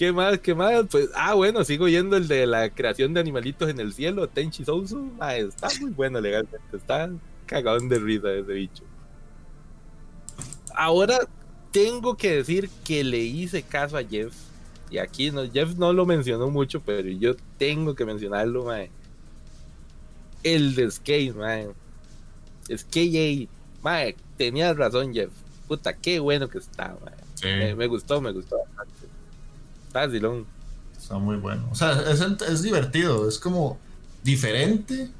¿Qué más? ¿Qué más? Pues, ah, bueno, sigo yendo el de la creación de animalitos en el cielo, Tenchi Sousu, mae, está muy bueno legalmente, está cagadón de risa ese bicho. Ahora tengo que decir que le hice caso a Jeff. Y aquí no, Jeff no lo mencionó mucho, pero yo tengo que mencionarlo, mae. El de Skate, mae. Skate, mae, tenías razón, Jeff. Puta, qué bueno que está, mae. Me, me gustó, me gustó bastante. Está vacilón. Está muy bueno. O sea, es, es divertido, es como diferente.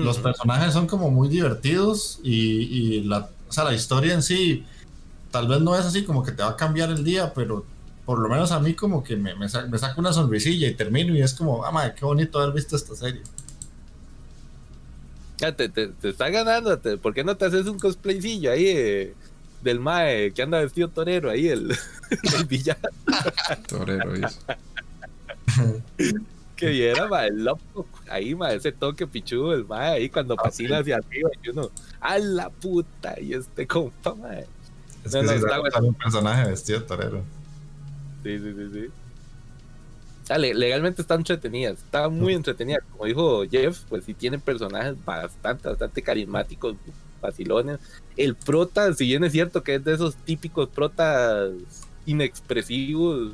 Los personajes son como muy divertidos y, y la, o sea, la historia en sí tal vez no es así como que te va a cambiar el día, pero por lo menos a mí como que me, me, sa- me saca una sonrisilla y termino y es como, ah, madre, qué bonito haber visto esta serie. Ya te, te, te está ganando. ¿Por qué no te haces un cosplaycillo ahí eh, del Mae que anda vestido torero ahí, el, (laughs) el villano? Torero, dice. Que viera, Mae, el loco. Ahí, Mae, ese toque pichudo del Mae ahí cuando Ah, patina hacia arriba y uno, ¡a la puta! Y este compa, Mae. Es No, que no, sí, está bueno. un personaje vestido torero. Sí, sí, sí, sí. Dale, legalmente está entretenida, está muy entretenida. Como dijo Jeff, pues sí tiene personajes bastante, bastante carismáticos, vacilones. El prota, si bien es cierto que es de esos típicos protas inexpresivos,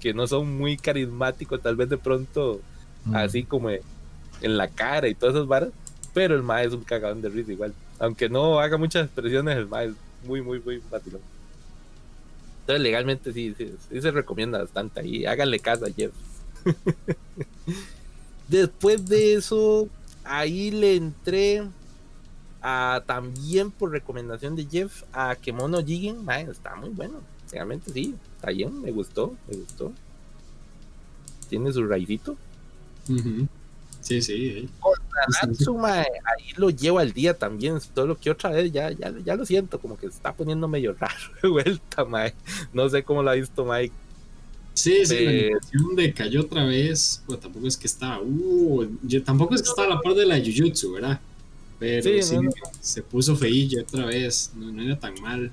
que no son muy carismáticos, tal vez de pronto, Mm. así como en la cara y todas esas varas, pero el mae es un cagadón de risa igual. Aunque no haga muchas expresiones, el mae es muy, muy, muy vacilón. Entonces, legalmente sí, sí, sí se recomienda bastante ahí. Háganle caso a Jeff. (laughs) Después de eso, ahí le entré a, también por recomendación de Jeff a Kemono Jigen. Mae, está muy bueno. Realmente sí, está bien, me gustó, me gustó. Tiene su raicito. Ujú. Sí, sí. eh. Mae, ahí lo llevo al día también, solo que otra vez ya, ya, ya lo siento, como que se está poniendo medio (laughs) raro de vuelta, mae. No sé cómo lo ha visto Mike. Sí, sí, la Eh, animación decayó otra vez. Pues tampoco es que estaba. Uh, yo- tampoco es que estaba a la par de la Jujutsu, ¿verdad? Pero Sí, sí, no, no. se puso feillo otra vez. No, no era tan mal.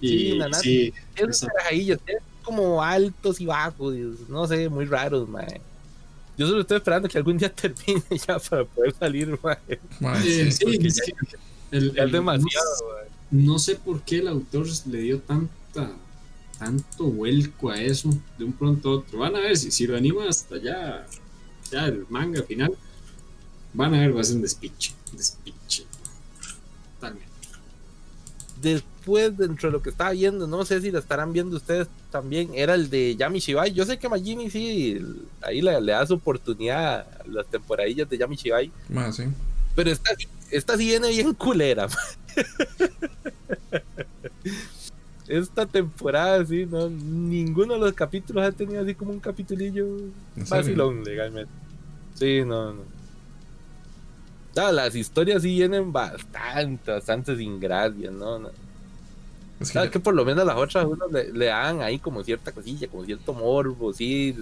Y Sí, Nanatsu. sí, Tiene esa- como altos y bajos, no sé, muy raros, mae. Yo solo estoy esperando que algún día (laughs) termine ya para poder salir, mae. Mae, eh, sí. es que el- el- es demasiado, mae. No sé por qué el autor le dio tanta tanto vuelco a eso de un pronto a otro. Van a ver si, si lo anima hasta ya, ya el manga final. Van a ver, va a ser un despiche. despiche. después, dentro de lo que estaba viendo, no sé si lo estarán viendo ustedes también, era el de Yami Shibai. Yo sé que Magini sí, ahí le, da su oportunidad a las temporadillas de Yami Shibai. Más, sí. Pero esta, esta sí viene bien culera. (laughs) esta temporada, sí, no, ninguno de los capítulos ha tenido así como un capitulillo vacilón legalmente. Sí, no, no. Las historias sí vienen bastante, bastante sin gracia, ¿no? no. Es que, por lo menos las otras uno le, dan ahí como cierta cosilla, como cierto morbo, sí.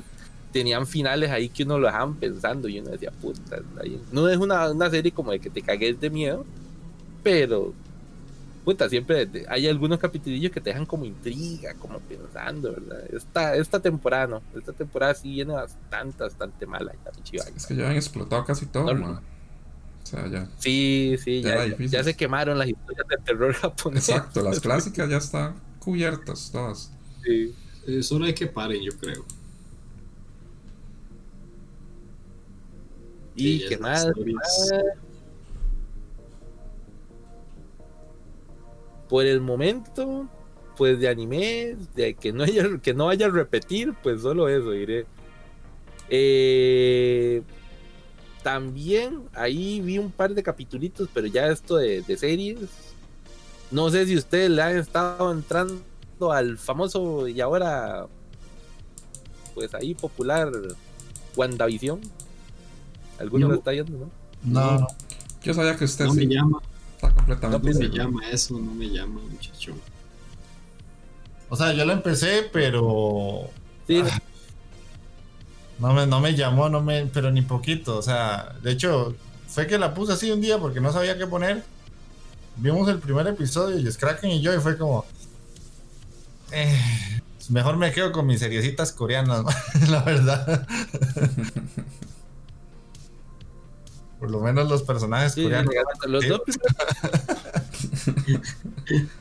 Tenían finales ahí que uno lo dejaban pensando y uno decía, puta, no es una, una serie como de que te cagues de miedo, pero puta, siempre hay algunos capitulillos que te dejan como intriga, como pensando, ¿verdad? Esta, esta temporada no, esta temporada sí viene bastante, bastante mala. es que ya han explotado casi todo, O sea, ya. Sí, sí, ya, ya, se quemaron las historias de terror japonés. Exacto, las (laughs) clásicas ya están cubiertas todas. Sí, eh, solo hay que paren, yo creo. Y qué más por el momento, pues de anime, de que no haya, que no vaya a repetir, pues solo eso diré. Eh, también ahí vi un par de capitulitos, pero ya esto de, series. No sé si ustedes le han estado entrando al famoso y ahora, pues ahí popular WandaVision. ¿Alguno lo está no? No. Yo sabía que usted no me llama completamente. No me llama eso, no me llama, muchacho. O sea, yo lo empecé, pero. Ah, no, me, no me llamó, no me, pero ni poquito. O sea, de hecho, fue que la puse así un día porque no sabía qué poner. Vimos el primer episodio y Kraken y yo, y fue como. Eh, mejor me quedo con mis seriecitas coreanas, (laughs) la verdad. (laughs) Por lo menos los personajes coreanos. (laughs)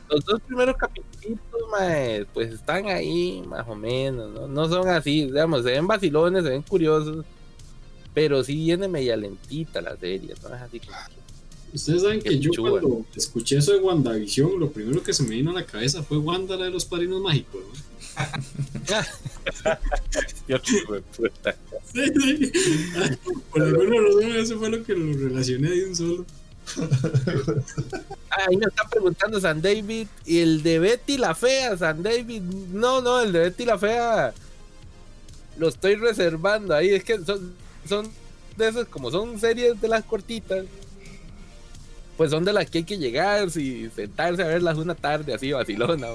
Los, dos primeros, capítulos, pues están ahí más o menos, ¿no? No son así, digamos, se ven vacilones, se ven curiosos, pero sí viene media lentita la serie, ¿no? Es así Ustedes saben que, yo cuando escuché eso de WandaVision, lo primero que se me vino a la cabeza fue Wanda, la de los padrinos mágicos, ¿no? (laughs) Por alguna razón, eso fue lo que lo relacioné de un solo. Ah, ahí me están preguntando San David y el de Betty la Fea, San David. No, no, el de Betty la Fea lo estoy reservando ahí. Es que son, son de esas, como son series de las cortitas, pues son de las que hay que llegar y sentarse a verlas una tarde así vacilona,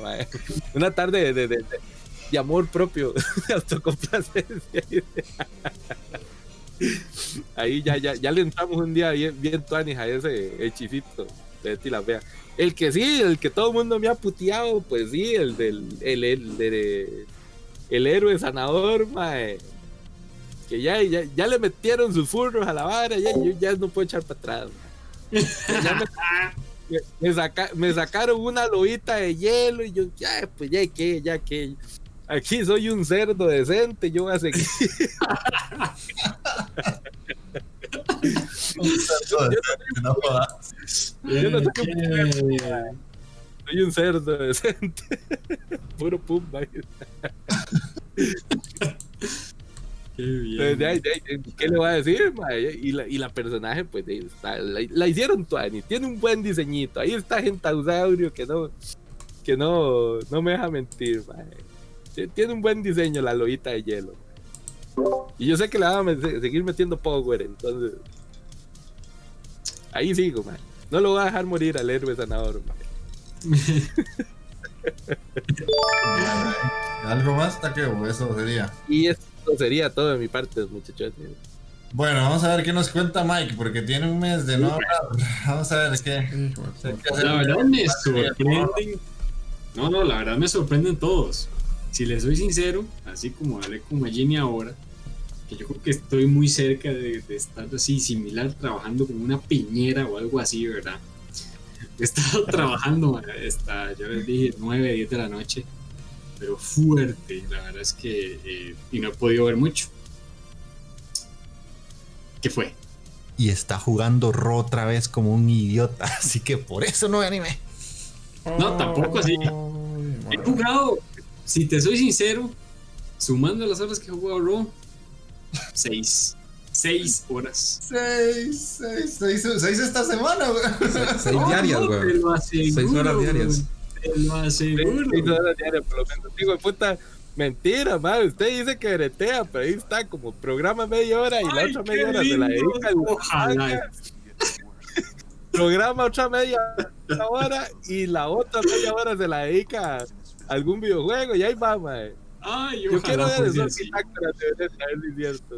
una tarde de, amor propio, de (laughs) autocomplacencia. Ahí ya, ya, ya le entramos un día bien, bien tuanis a ese hechicito de Fea. El que sí, el que todo el mundo me ha puteado, pues sí, el del el, el, el héroe sanador, mae. Que ya, ya, ya, le metieron sus furros a la vara, ya, ya no puedo echar para atrás me, sacaron una lobita de hielo y yo, ya, pues ya que, ya que. Aquí soy un cerdo decente, yo voy a seguir. soy un cerdo decente. (laughs) Puro pumba. (laughs) Qué, le voy a decir? Y, la, y la personaje, pues, la, hicieron Tuani. Tiene un buen diseñito. Ahí está Gentausaurio que no, que no, no me deja mentir. Tiene un buen diseño la lobita de hielo. Y yo sé que le van a seguir metiendo power, entonces. Ahí sigo, No lo voy a dejar morir al héroe sanador, (laughs) ¿Algo más? Hasta que eso sería. Y es sería todo de mi parte, muchachos. Bueno, vamos a ver qué nos cuenta Mike, porque tiene un mes de no Vamos a ver qué. La verdad me sorprenden. No, no, la verdad me sorprenden todos. Si les soy sincero, así como hablé con Magini ahora, que yo creo que estoy muy cerca de, estar así similar, trabajando como una piñera o algo así, ¿verdad? (laughs) He estado (laughs) trabajando hasta, yo les dije, 9, 10 de la noche pero fuerte. La verdad es que. Eh, y no he podido ver mucho. ¿Qué fue? Y está jugando Ro otra vez como un idiota. (laughs) Así que por eso no me animé. No, tampoco así. He jugado, si te soy sincero, sumando las horas que he jugado Raw, seis. Seis horas. Seis, seis, seis, seis esta semana, güey. Seis diarias, güey. Seis horas diarias. Te lo aseguro. Diarias, por lo menos. Digo, puta, mentira, madre. Usted dice que bretea, pero ahí está, como programa media hora y la Ay, otra media hora se la dedica al Ojalá. Programa otra media hora y la otra media hora se la dedica a algún videojuego y ahí va, madre. Ay, Yo quiero ojalá ver esos así.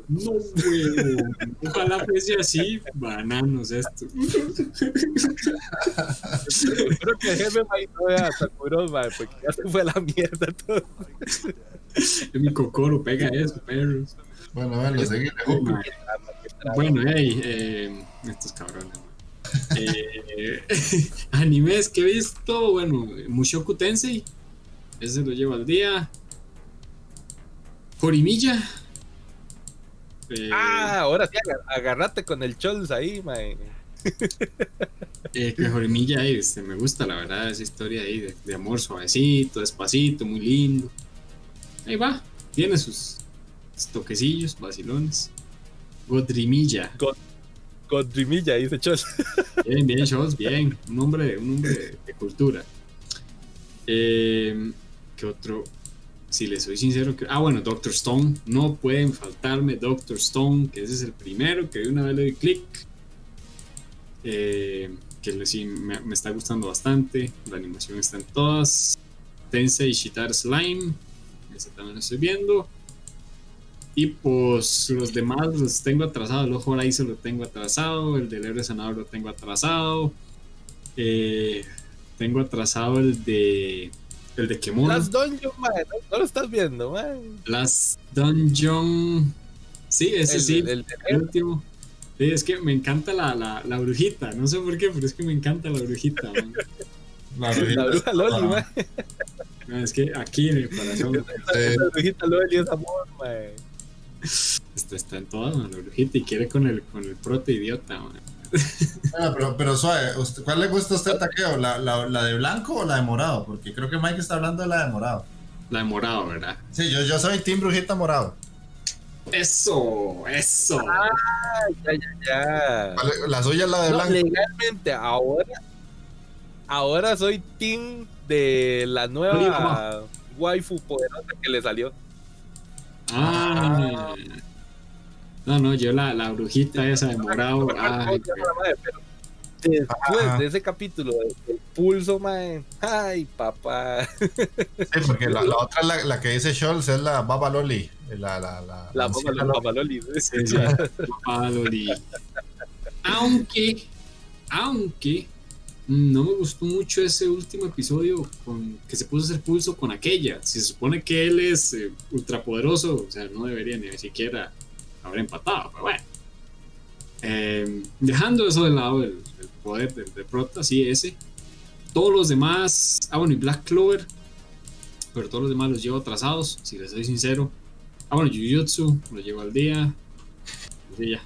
No, güey. Ojalá fuese así. Bananos esto. Espero que el jefe no vea a Sakuros, madre, porque ya se fue la mierda todo. Es mi cocoro, pega eso, perros. Bueno, bueno, seguimos. Goku. Bueno, hey, eh, estos cabrones. Eh, (laughs) animes que he visto, bueno, Mushoku Tensei, ese lo llevo al día. Jorimilla. Eh, Ah, ahora sí, agar- agarrate con el Chols ahí, mae. (laughs) eh, que Jorimilla eh, este, me gusta, la verdad, esa historia ahí de, de amor suavecito, despacito, muy lindo. Ahí va, tiene sus, toquecillos, vacilones. Godrimilla. Godrimilla, dice Chols. (laughs) Bien, bien, Shows, bien. Un hombre, un hombre de, de cultura. Eh, ¿Qué otro? Si les soy sincero, ah, bueno, Doctor Stone. No pueden faltarme Doctor Stone, que ese es el primero que de una vez le doy clic. Eh, que sí, me, está gustando bastante. La animación está en todas. Tensei Shitar Slime. Ese también lo estoy viendo. Y pues los demás los tengo atrasados. El ojo Horizon lo tengo atrasado. El del héroe sanador lo tengo atrasado. Eh, tengo atrasado el de. El de Kemono. Las Dungeon, mae, no, no lo estás viendo, mae. Las Dungeon. Sí, ese El- sí. el- el- el último. Sí, es que me encanta la, la, la brujita. No sé por qué, pero es que me encanta la brujita. (laughs) man. La La bruja Loli, mae. No, es que aquí en el corazón esa brujita Loli es amor, mae. está, está en todas, man, la brujita. Y quiere con el, con el prote idiota. man. Ah, pero, pero suave, ¿usted- ¿cuál le gusta a usted taqueo? ¿La, la, ¿La de blanco o la de morado? Porque creo que Mike está hablando de la de morado. La de morado, ¿verdad? Sí, yo, yo soy Team Brujita Morado. Eso, eso. Ya, ya, ya. ¿Cuál es- La suya es la de No, blanco. legalmente, ahora. Ahora soy team de la nueva waifu poderosa que le salió. Ah. No, no, yo la, la brujita esa de morado. Ay, Después Ajá. de ese capítulo del del pulso, mae. Ay, papá. Sí, porque la, la otra, la, la que dice Scholz, es la Baba Loli. La, la, la, La mamá Loli. Pamaloli. Sí, sí. Papá Loli. Aunque, aunque no me gustó mucho ese último episodio con que se puso a hacer pulso con aquella. Si se supone que él es eh, ultrapoderoso, o sea, no debería ni siquiera haber empatado, pero bueno. Eh, dejando eso de lado, el, el poder del de prota, sí, ese. Todos los demás, ah, bueno, y Black Clover, pero todos los demás los llevo atrasados, si les soy sincero. Ah, bueno, Jujutsu, lo llevo al día. Sí, ya.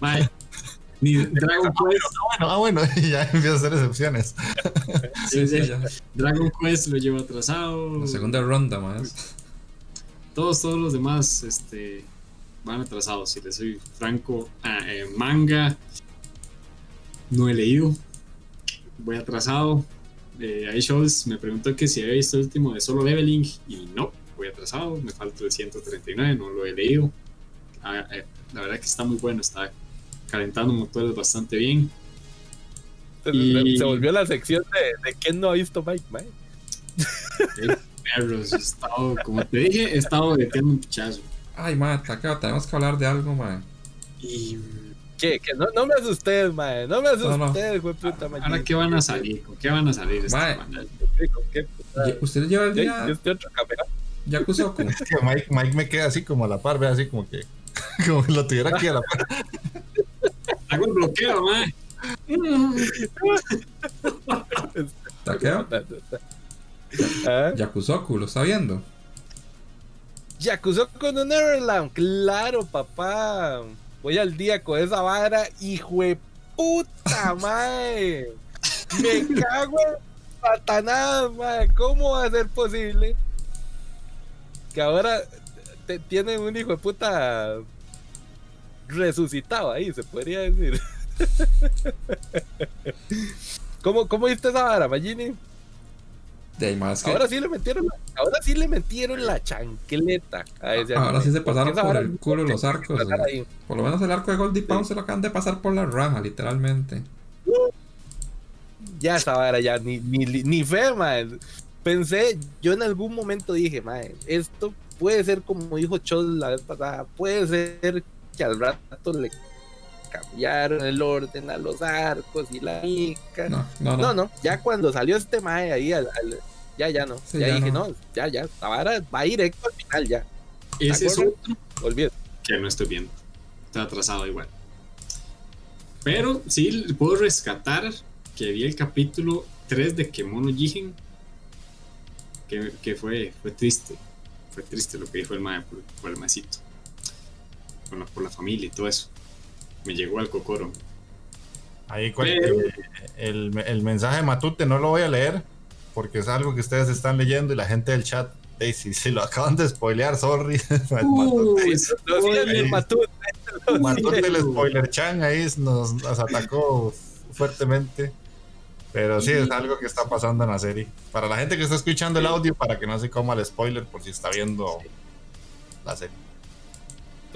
Bye. (laughs) Ni Dragon Quest, Ah, bueno, ah, bueno, (laughs) y ya empieza a hacer excepciones. (laughs) sí, sí. Dragon Quest lo llevo atrasado. La segunda ronda más. Todos, todos los demás este, van atrasados. Si les soy franco, Ah, eh, manga no he leído. Voy atrasado. Eh, ahí Scholz me preguntó que si había visto el último de Solo Leveling y no, voy atrasado. Me falta el 139, no lo he leído. Ah, eh, la verdad que está muy bueno, está calentando motores bastante bien. Y- Se volvió la sección de, de quién no ha visto Mike, mae. (laughs) Perros, he estado, como te dije, he estado metiendo un pichazo. Ay, ma, Takeo, tenemos que hablar de algo, ma. Y ¿Qué? ¿Qué? No, no me asustes, mae. No me No, no. asustes, güey, puta mae. ahora, ¿qué van a salir? ¿Con qué van a salir esta Mae. semana? ¿Con qué? puta? Ye- ¿Usted lleva el Yo, día yo estoy otro campeón. (laughs) Que Mike, Mike me queda así como a la par, ve así como que, (laughs) como que lo tuviera aquí a la par. (laughs) Hago el bloqueo, mae. ¿Takeo? ¿Ah? Yakusoku, ¿lo está viendo? Yakuza con un Neverland, claro, papá. Voy al día con esa vara, hijo de puta, (laughs) mae. Me cago en Satanás, mae, ¿cómo va a ser posible que ahora te, tienen un hijo de puta resucitado ahí, se podría decir? (laughs) ¿Cómo, cómo viste esa vara, Magini? De ahí más que... Ahora sí le metieron, ahora sí le metieron la chanqueleta a ese Ahora sí se pasaron por el culo los arcos. Por lo menos el arco de Goldie Pound se lo acaban de pasar por la raja, literalmente. Ya esa vara ya ni, ni, ni fe, man. Pensé, yo en algún momento dije, man, esto puede ser como dijo Chol la vez pasada, puede ser que al rato le cambiaron el orden a los arcos y la mica. No, no, no. No, no, ya cuando salió este mae ahí, al, al- ya, ya no. Sí, ya, ya dije, no. no. ya, ya, esta vara va directo al final, ya. Ese es otro Olvídate. que no estoy viendo. Está atrasado igual. Pero sí puedo rescatar que vi el capítulo 3 de Kemono Jigen. Que, que fue, fue triste. Fue triste lo que dijo el mae por, por el maecito. Por la, por la familia y todo eso. Me llegó al cocoro. Ahí cual- Pero- el, el mensaje de Matute no lo voy a leer porque es algo que ustedes están leyendo y la gente del chat, hey, si, si lo acaban de spoilear, sorry. (laughs) Matute, el spoiler chan ahí nos, nos atacó fuertemente. Pero sí, es algo que está pasando en la serie. Para la gente que está escuchando el audio, para que no se coma el spoiler por si está viendo la serie.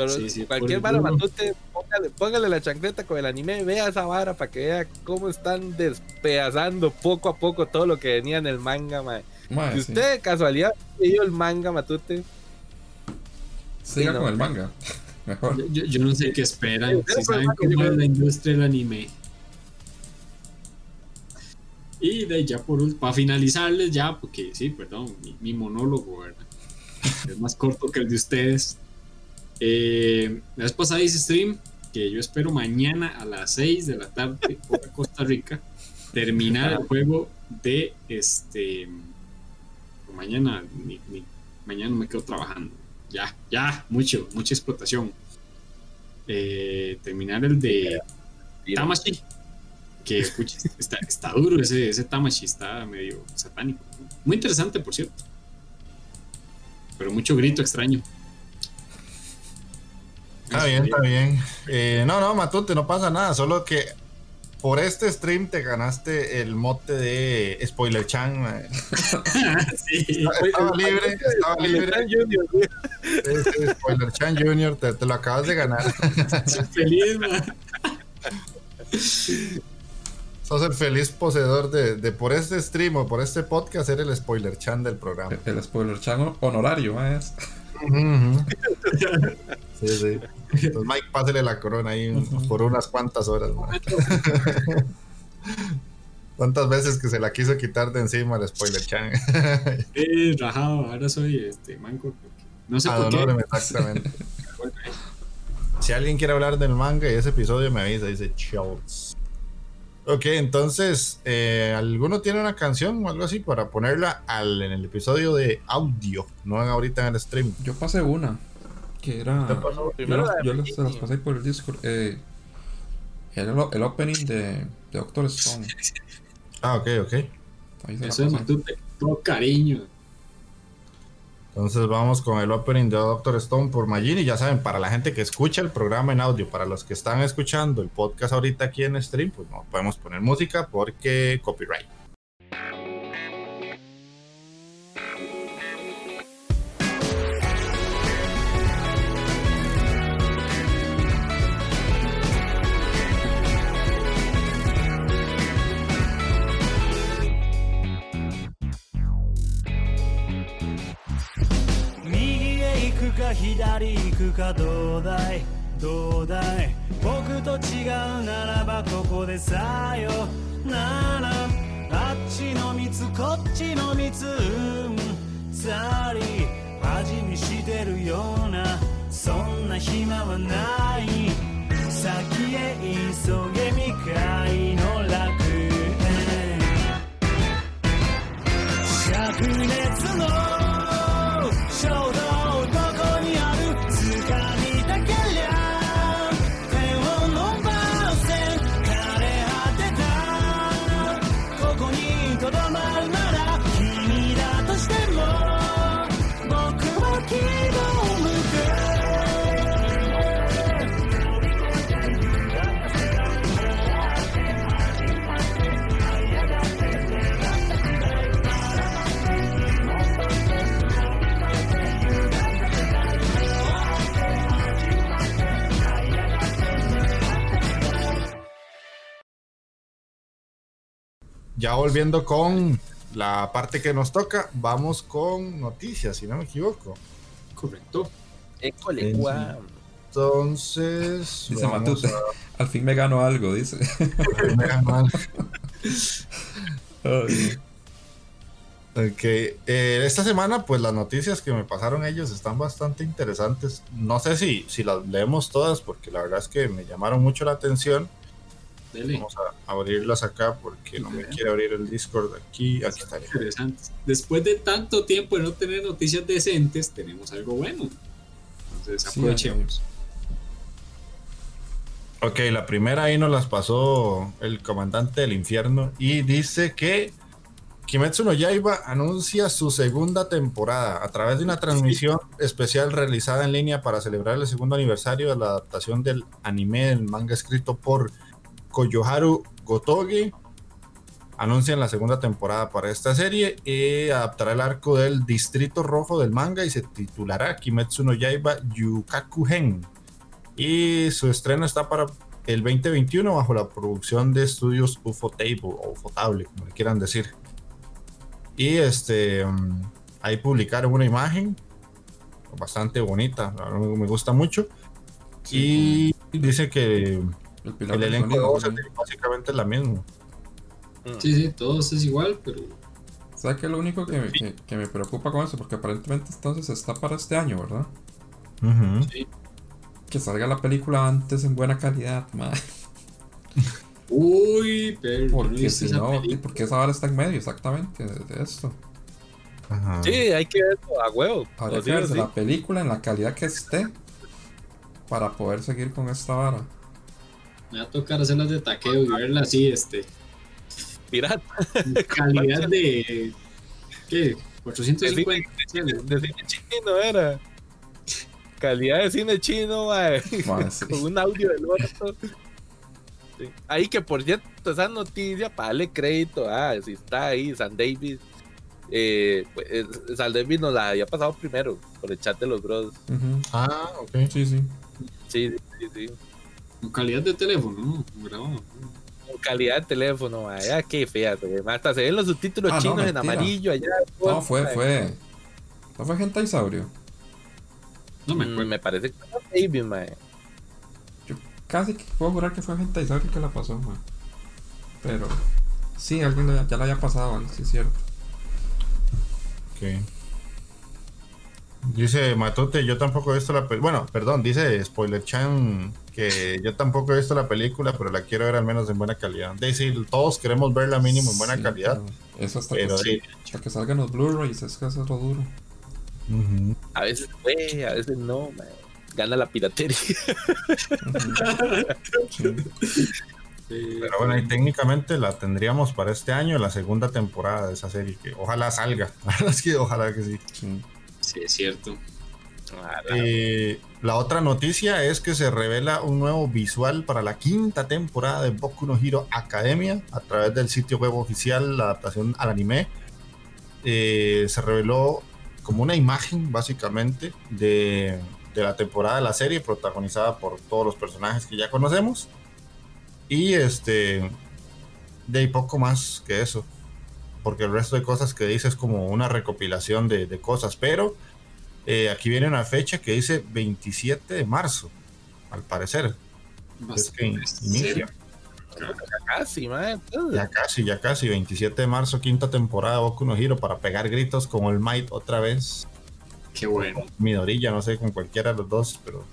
Pero Sí, sí, cualquier vara. Matute, póngale, póngale la chancleta con el anime, vea esa vara para que vea cómo están despedazando poco a poco todo lo que venía en el manga, mae. Mae, Si sí. usted de casualidad leyó el manga, Matute, Siga sí, no. con el manga. (laughs) Mejor. Yo, no sé qué esperan. Si saben cómo es la industria del anime. Y de ahí ya por último, para finalizarles ya, porque sí, perdón, mi, mi monólogo, ¿verdad? (laughs) Es más corto que el de ustedes. Eh, la vez pasada hice stream que yo espero mañana a las 6 de la tarde, (laughs) hora Costa Rica, terminar el juego de este. Mañana, ni- ni- mañana me quedo trabajando. Ya, ya, mucho, mucha explotación. Eh, terminar el de Tamashi. Que pucha, está, está duro ese, ese Tamashi, está medio satánico. Muy interesante, por cierto. Pero mucho grito extraño. Está bien, está bien. Eh, no, no, Matute, no pasa nada. Solo que por este stream te ganaste el mote de Spoiler Chan. (laughs) Sí. Estaba libre, estaba libre. Spoiler Chan Junior, te, te lo acabas de ganar. Feliz, man. Sos el feliz poseedor de, de por este stream o por este podcast ser el Spoiler Chan del programa. El, el spoiler chan honorario, mae, Sí, sí. Entonces, Mike, pásele la corona ahí por unas cuantas horas. (laughs) ¿Cuántas veces que se la quiso quitar de encima el Spoiler Chan? Eh, (laughs) rajado, ahora soy este manco. No sé por qué. exactamente. (laughs) Si alguien quiere hablar del manga y ese episodio me avisa, dice Chills. Ok, entonces, eh, ¿alguno tiene una canción o algo así para ponerla al, en el episodio de audio? No ahorita en el stream. Yo pasé una. Que era. ¿Qué pasó? Yo, Primero la de yo se las pasé por el Discord. Eh, el, el opening de, de Doctor Stone. Ah, ok, ok. Ahí se la Eso es. Matute. Todo cariño. Entonces vamos con el opening de Doctor Stone por Magini. Ya saben, para la gente que escucha el programa en audio, para los que están escuchando el podcast ahorita aquí en stream, pues no podemos poner música porque copyright. どうだい僕と違うならばここでさよ。ならあっちの蜜こっちの蜜うん。ざり味見してるようなそんな暇はない。先へ急げ未開の楽園。灼熱の ya volviendo con la parte que nos toca, vamos con noticias, si no me equivoco. Correcto. École, guau. Entonces, Dice Matute. a- Al fin me gano algo, dice. me ganó algo. Ay, Ok, eh, esta semana pues las noticias que me pasaron ellos están bastante interesantes. No sé si, si las leemos todas porque la verdad es que me llamaron mucho la atención. Dele. Vamos a abrirlas acá porque no me quiere abrir el Discord aquí. Aquí está. Interesante. Después de tanto tiempo de no tener noticias decentes, tenemos algo bueno. Entonces Sí, aprovechemos. Ok, la primera ahí nos las pasó el comandante del infierno y dice que Kimetsu no Yaiba anuncia su segunda temporada a través de una transmisión especial realizada en línea para celebrar el segundo aniversario de la adaptación del anime del manga escrito por Koyoharu Gotoge. Anuncian la segunda temporada para esta serie y adaptará el arco del Distrito Rojo del manga y se titulará Kimetsu no Yaiba Yukaku Gen y su estreno está para el 2021 bajo la producción de estudios UFO Table o UFO Table, como le quieran decir. Y este um, ahí publicaron una imagen bastante bonita, me me gusta mucho. sí, y dice que el pilar el del elenco de voces también. básicamente es la misma. Sí, sí, todos es igual, pero ¿Sabes qué es lo único que, que- que me preocupa con eso? Porque aparentemente entonces está para este año, ¿verdad? Ujú. Que salga la película antes en buena calidad, ma. (laughs) Uy, pero no Porque si esa no, porque esa vara está en medio exactamente de, de esto. Ajá. Sí, hay que verlo a huevo. Habría que sí, verse sí. la película en la calidad que esté para poder seguir con esta vara. Me va a tocar hacerlas de taqueo y verla así, este. Pirata. (laughs) Calidad de. ¿Qué? 450. De cine chino era. Calidad de cine chino, mae. Ma, (laughs) sí. Con un audio del orto. Sí. Ahí que por cierto, esa noticia, para darle crédito, ah, si está ahí, San David. Eh, pues, eh, San David nos la había pasado primero por el chat de los bros. Ah, ok. Sí, sí. Sí, sí, sí. Con calidad de teléfono, ¿no? Grabado. Con calidad de teléfono, mae. Ah, qué fea. Hasta se ven los subtítulos Ah, no, chinos en amarillo allá. No, fue, mae. fue. ¿No fue Gentaisaurio? No me Mm, acuerdo. me parece que fue David, mae. Yo casi que puedo jurar que fue Gentaisaurio que la pasó, ma. Pero sí, alguien ya la había pasado, ¿vale? sí es cierto. Ok. Dice Matute, yo tampoco he visto la película. Bueno, perdón, dice Spoiler Chan que yo tampoco he visto la película, pero la quiero ver al menos en buena calidad. Dice, todos queremos verla mínimo en buena Sí, calidad. Eso hasta, Pero que, sí. hasta que salgan los Blu-rays, es que eso es lo duro. A veces fue, a veces no. Gana la piratería. Sí. Pero bueno, y técnicamente la tendríamos para este año, la segunda temporada de esa serie, que ojalá salga. (laughs) La verdad es que ojalá que sí. Sí. es cierto. Ah, Eh, la otra noticia es que se revela un nuevo visual para la quinta temporada de Boku no Hero Academia a través del sitio web oficial, la adaptación al anime. Eh, se reveló como una imagen básicamente de, de la temporada de la serie protagonizada por todos los personajes que ya conocemos. Y este, de ahí poco más que eso. Porque el resto de cosas que dice es como una recopilación de, de cosas, pero eh, aquí viene una fecha que dice 27 de marzo, al parecer. Es que inicia. Casi, mae. Ya casi, ya casi, 27 de marzo, quinta temporada de Boku no Hero para pegar gritos como el Might otra vez. Qué bueno. Midorilla, no sé, con cualquiera de los dos, pero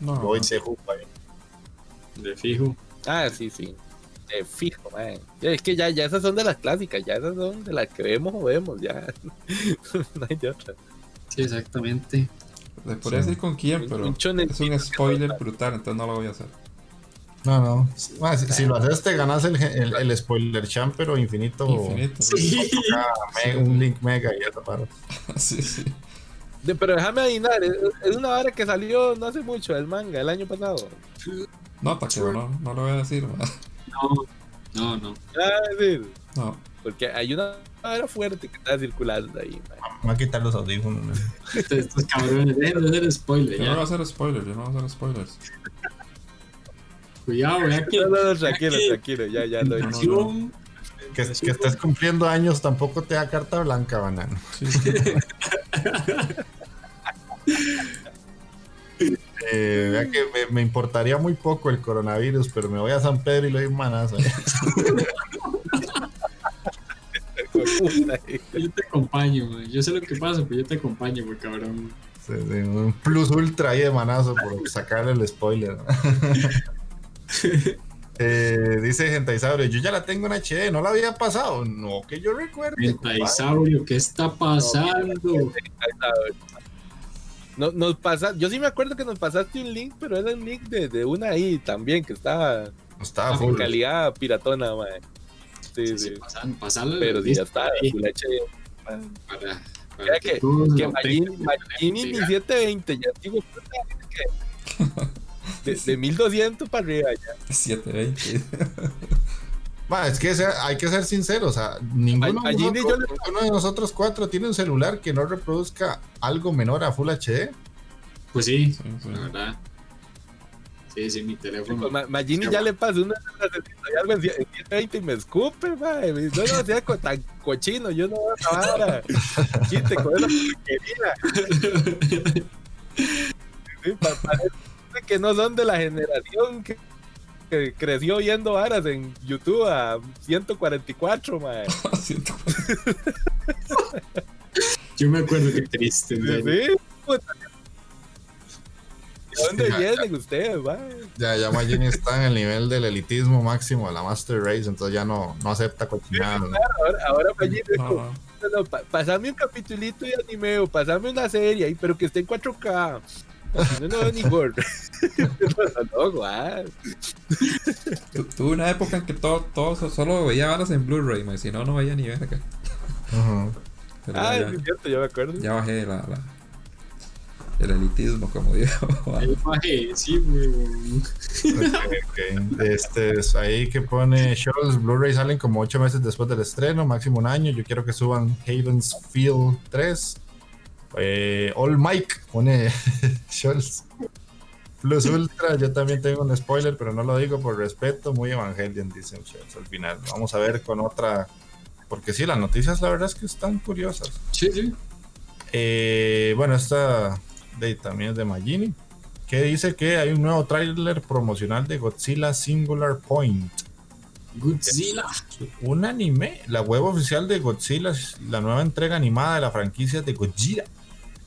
No, voy de jupa ahí. De fijo. Ah, sí, sí. De fijo, mae. Es que ya, ya esas son de las clásicas, ya esas son de las que vemos o vemos, ya. (laughs) no hay de otra. Sí, exactamente. le podría decir con quién, pero un es un spoiler brutal, entonces no lo voy a hacer. No, no. Si, si lo haces, te ganas el, el, el spoiler champ, pero infinito. Infinito. Sí. Un link mega y eso para. (laughs) sí, sí. De- pero déjame adivinar, es, es una vara que salió no hace mucho, el manga, el año pasado. No, taqueo, no, no lo voy a decir. No, no, no. Ah, sí, No, porque hay una vara fuerte que está circulando ahí, mae. Me voy a quitar los audífonos. man. Estos, cabrones, dejen de hacer spoiler yo no voy a ya. hacer spoilers, yo no voy a hacer spoilers. Cuidado, vea que. No, no, tranquilo, tranquilo, ya, ya lo he que, que estés cumpliendo años tampoco te da carta blanca, banano. Sí, sí. (laughs) Eh, vea que me, me, importaría muy poco el coronavirus, pero me voy a San Pedro y le doy manazo. (laughs) yo te acompaño, man. yo sé lo que pasa, pero yo te acompaño, muy cabrón. Sí, sí, un plus ultra ahí de manazo por sacarle el spoiler. (laughs) Eh, dice Gentaisaurio, yo ya la tengo en HD, no la había pasado. No, que yo recuerde. Gentaisaurio, ¿qué está pasando? No, nos pasa, yo sí me acuerdo que nos pasaste un link, pero era un link de, de una ahí también que estaba, estaba en calidad piratona, man. Sí, sí. Pasan, pasarlo pero sí, ya está, Full HD. Para, para que, que, que Magini, ni 720, ya digo, que (laughs) de, de 1200 para arriba ya. 720. Va, es que sea, hay que ser sinceros, o sea, ninguno, a, a nosotros, le... ninguno, de nosotros cuatro tiene un celular que no reproduzca algo menor a Full HD. Pues sí, sí, sí. la verdad. Sí, sí, mi teléfono. Sí, pues, Magini ya le pasó una algo en 720 y me escupe, ma. No, no, sea tan cochino, yo no voy a acabar. (laughs) Quite con esa porquería. (laughs) Sí, parece que no son de la generación que que creció viendo varas en YouTube a 144, mae. (laughs) (laughs) Yo me acuerdo que triste, ¿no? Sí, puta. ¿De dónde vienen ya, ustedes, mae? Ya, ya Magini está en el nivel del elitismo máximo de la Master Race, entonces ya no, no acepta cochinada. Sí, claro, ahora, ahora Magini no, no, pa, pasame un capitulito de anime o pasame una serie pero que esté en 4K. No, no, ni por. (laughs) no, no, Tuve una época en que todo, todo solo veía balas en Blu-ray, si no, no veía ni ver acá. Uh -huh. Ah, ya, es cierto, yo me acuerdo. Ya bajé la, la el elitismo, como (laughs) digo. bajé, sí, okay, okay. Este, es ahí que pone shows, Blu-ray salen como 8 meses después del estreno, máximo un año. Yo quiero que suban Haven's Field 3 eh, All Mike pone (laughs) Scholz. Plus Ultra, yo también tengo un spoiler, pero no lo digo por respeto. Muy Evangelion, dice Scholz al final. Vamos a ver con otra. Porque sí, las noticias, la verdad es que están curiosas. Sí, sí. Eh, bueno, esta de, también es de Magini. Que dice que hay un nuevo tráiler promocional de Godzilla Singular Point. Godzilla. Un anime, la web oficial de Godzilla, la nueva entrega animada de la franquicia de Godzilla.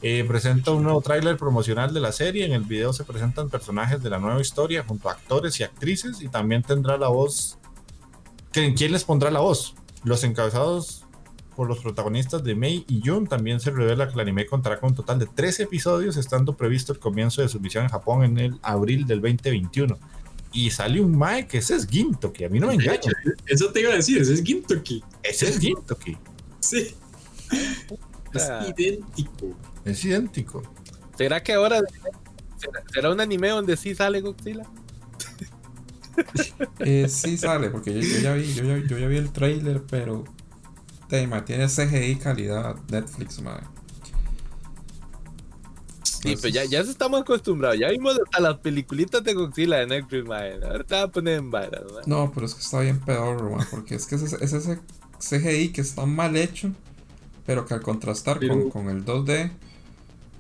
Eh, presenta un nuevo tráiler promocional de la serie. En el video se presentan personajes de la nueva historia junto a actores y actrices y también tendrá la voz. ¿Quién les pondrá la voz? Los encabezados por los protagonistas de Mei y Jun. También se revela que el anime contará con un total de 13 episodios, estando previsto el comienzo de su misión en Japón en el abril del 2021. Y sale un Mae que ese es Gintoki, a mí no me engaña. Eso te iba a decir, ese es Gintoki. Ese es Gintoki. Sí. Es idéntico. Es idéntico. ¿Será que ahora será, será un anime donde sí sale Godzilla? (laughs) eh, sí sale, porque yo, yo, ya vi, yo, ya, yo, ya, vi el trailer, pero tema, tiene CGI calidad Netflix, madre. Sí, pues ya, ya estamos acostumbrados. Ya vimos hasta las peliculitas de Godzilla de Netflix, man. Ahorita va a poner en varas, No, pero es que está bien peor, man, porque es que es, es ese CGI que está mal hecho, pero que al contrastar pero... con, con el 2D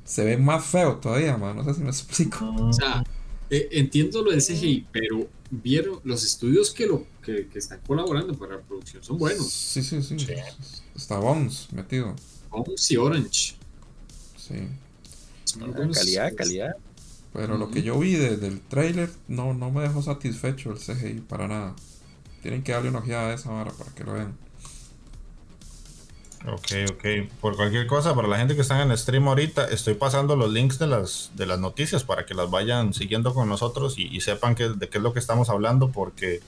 se ve más feo todavía, man. No sé si me (laughs) explico. O sea, eh, entiendo lo del CGI, pero vieron los estudios que lo que, que, están colaborando para la producción son buenos. Sí, sí, sí. sí. Está Bones metido. Bones y Orange. Sí. Ah, calidad, calidad. Pero uh -huh. lo que yo vi de, del trailer no, no me dejó satisfecho el CGI para nada. Tienen que darle una ojeada a esa vara para que lo vean. Ok, ok. Por cualquier cosa, para la gente que está en el stream ahorita, estoy pasando los links de las, de las noticias para que las vayan siguiendo con nosotros y, sepan que, de qué es lo que estamos hablando, porque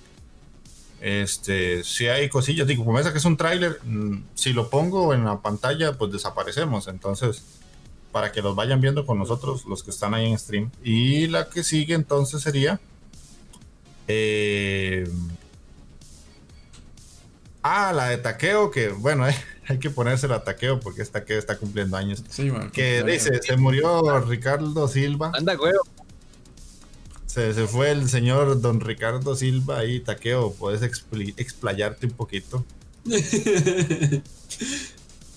este, si hay cosillas, digo, como esa que es un tráiler, mmm, si lo pongo en la pantalla, pues desaparecemos. Entonces, para que los vayan viendo con nosotros, los que están ahí en stream. Y la que sigue entonces sería... Eh, Ah, la de taqueo, que bueno, (laughs) eh, hay que ponerse el taqueo porque este taqueo está cumpliendo años. Sí, man, que dice, se murió Ricardo Silva. Anda, güey. Se, se, fue el señor don Ricardo Silva ahí, taqueo, puedes explayarte un poquito. (laughs)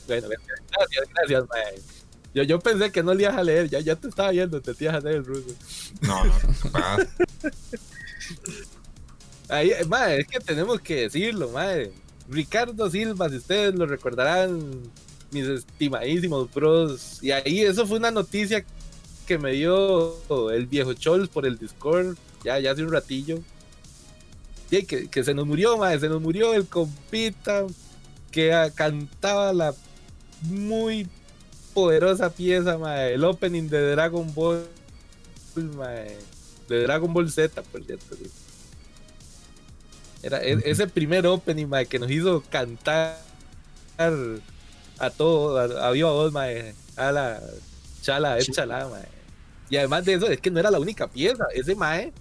Bueno, gracias, gracias, mae. Yo, yo pensé que no le ibas a leer, ya, ya te estaba viendo, te ibas a leer el ruso. No, no. (laughs) Ahí, mae, es que tenemos que decirlo, mae. Ricardo Silva, si ustedes lo recordarán, mis estimadísimos bros. Y ahí eso fue una noticia que me dio el viejo Chols por el Discord, ya, ya hace un ratillo. Que, que se nos murió, mae, se nos murió el compita que cantaba la muy poderosa pieza, mae, el opening de Dragon Ball, mae, de Dragon Ball Z, por cierto. sí. Era e- ese primer opening, mae, que nos hizo cantar a todo, a, a viva voz, mae, a la chala, échala, mae. Y además de eso, es que no era la única pieza, ese mae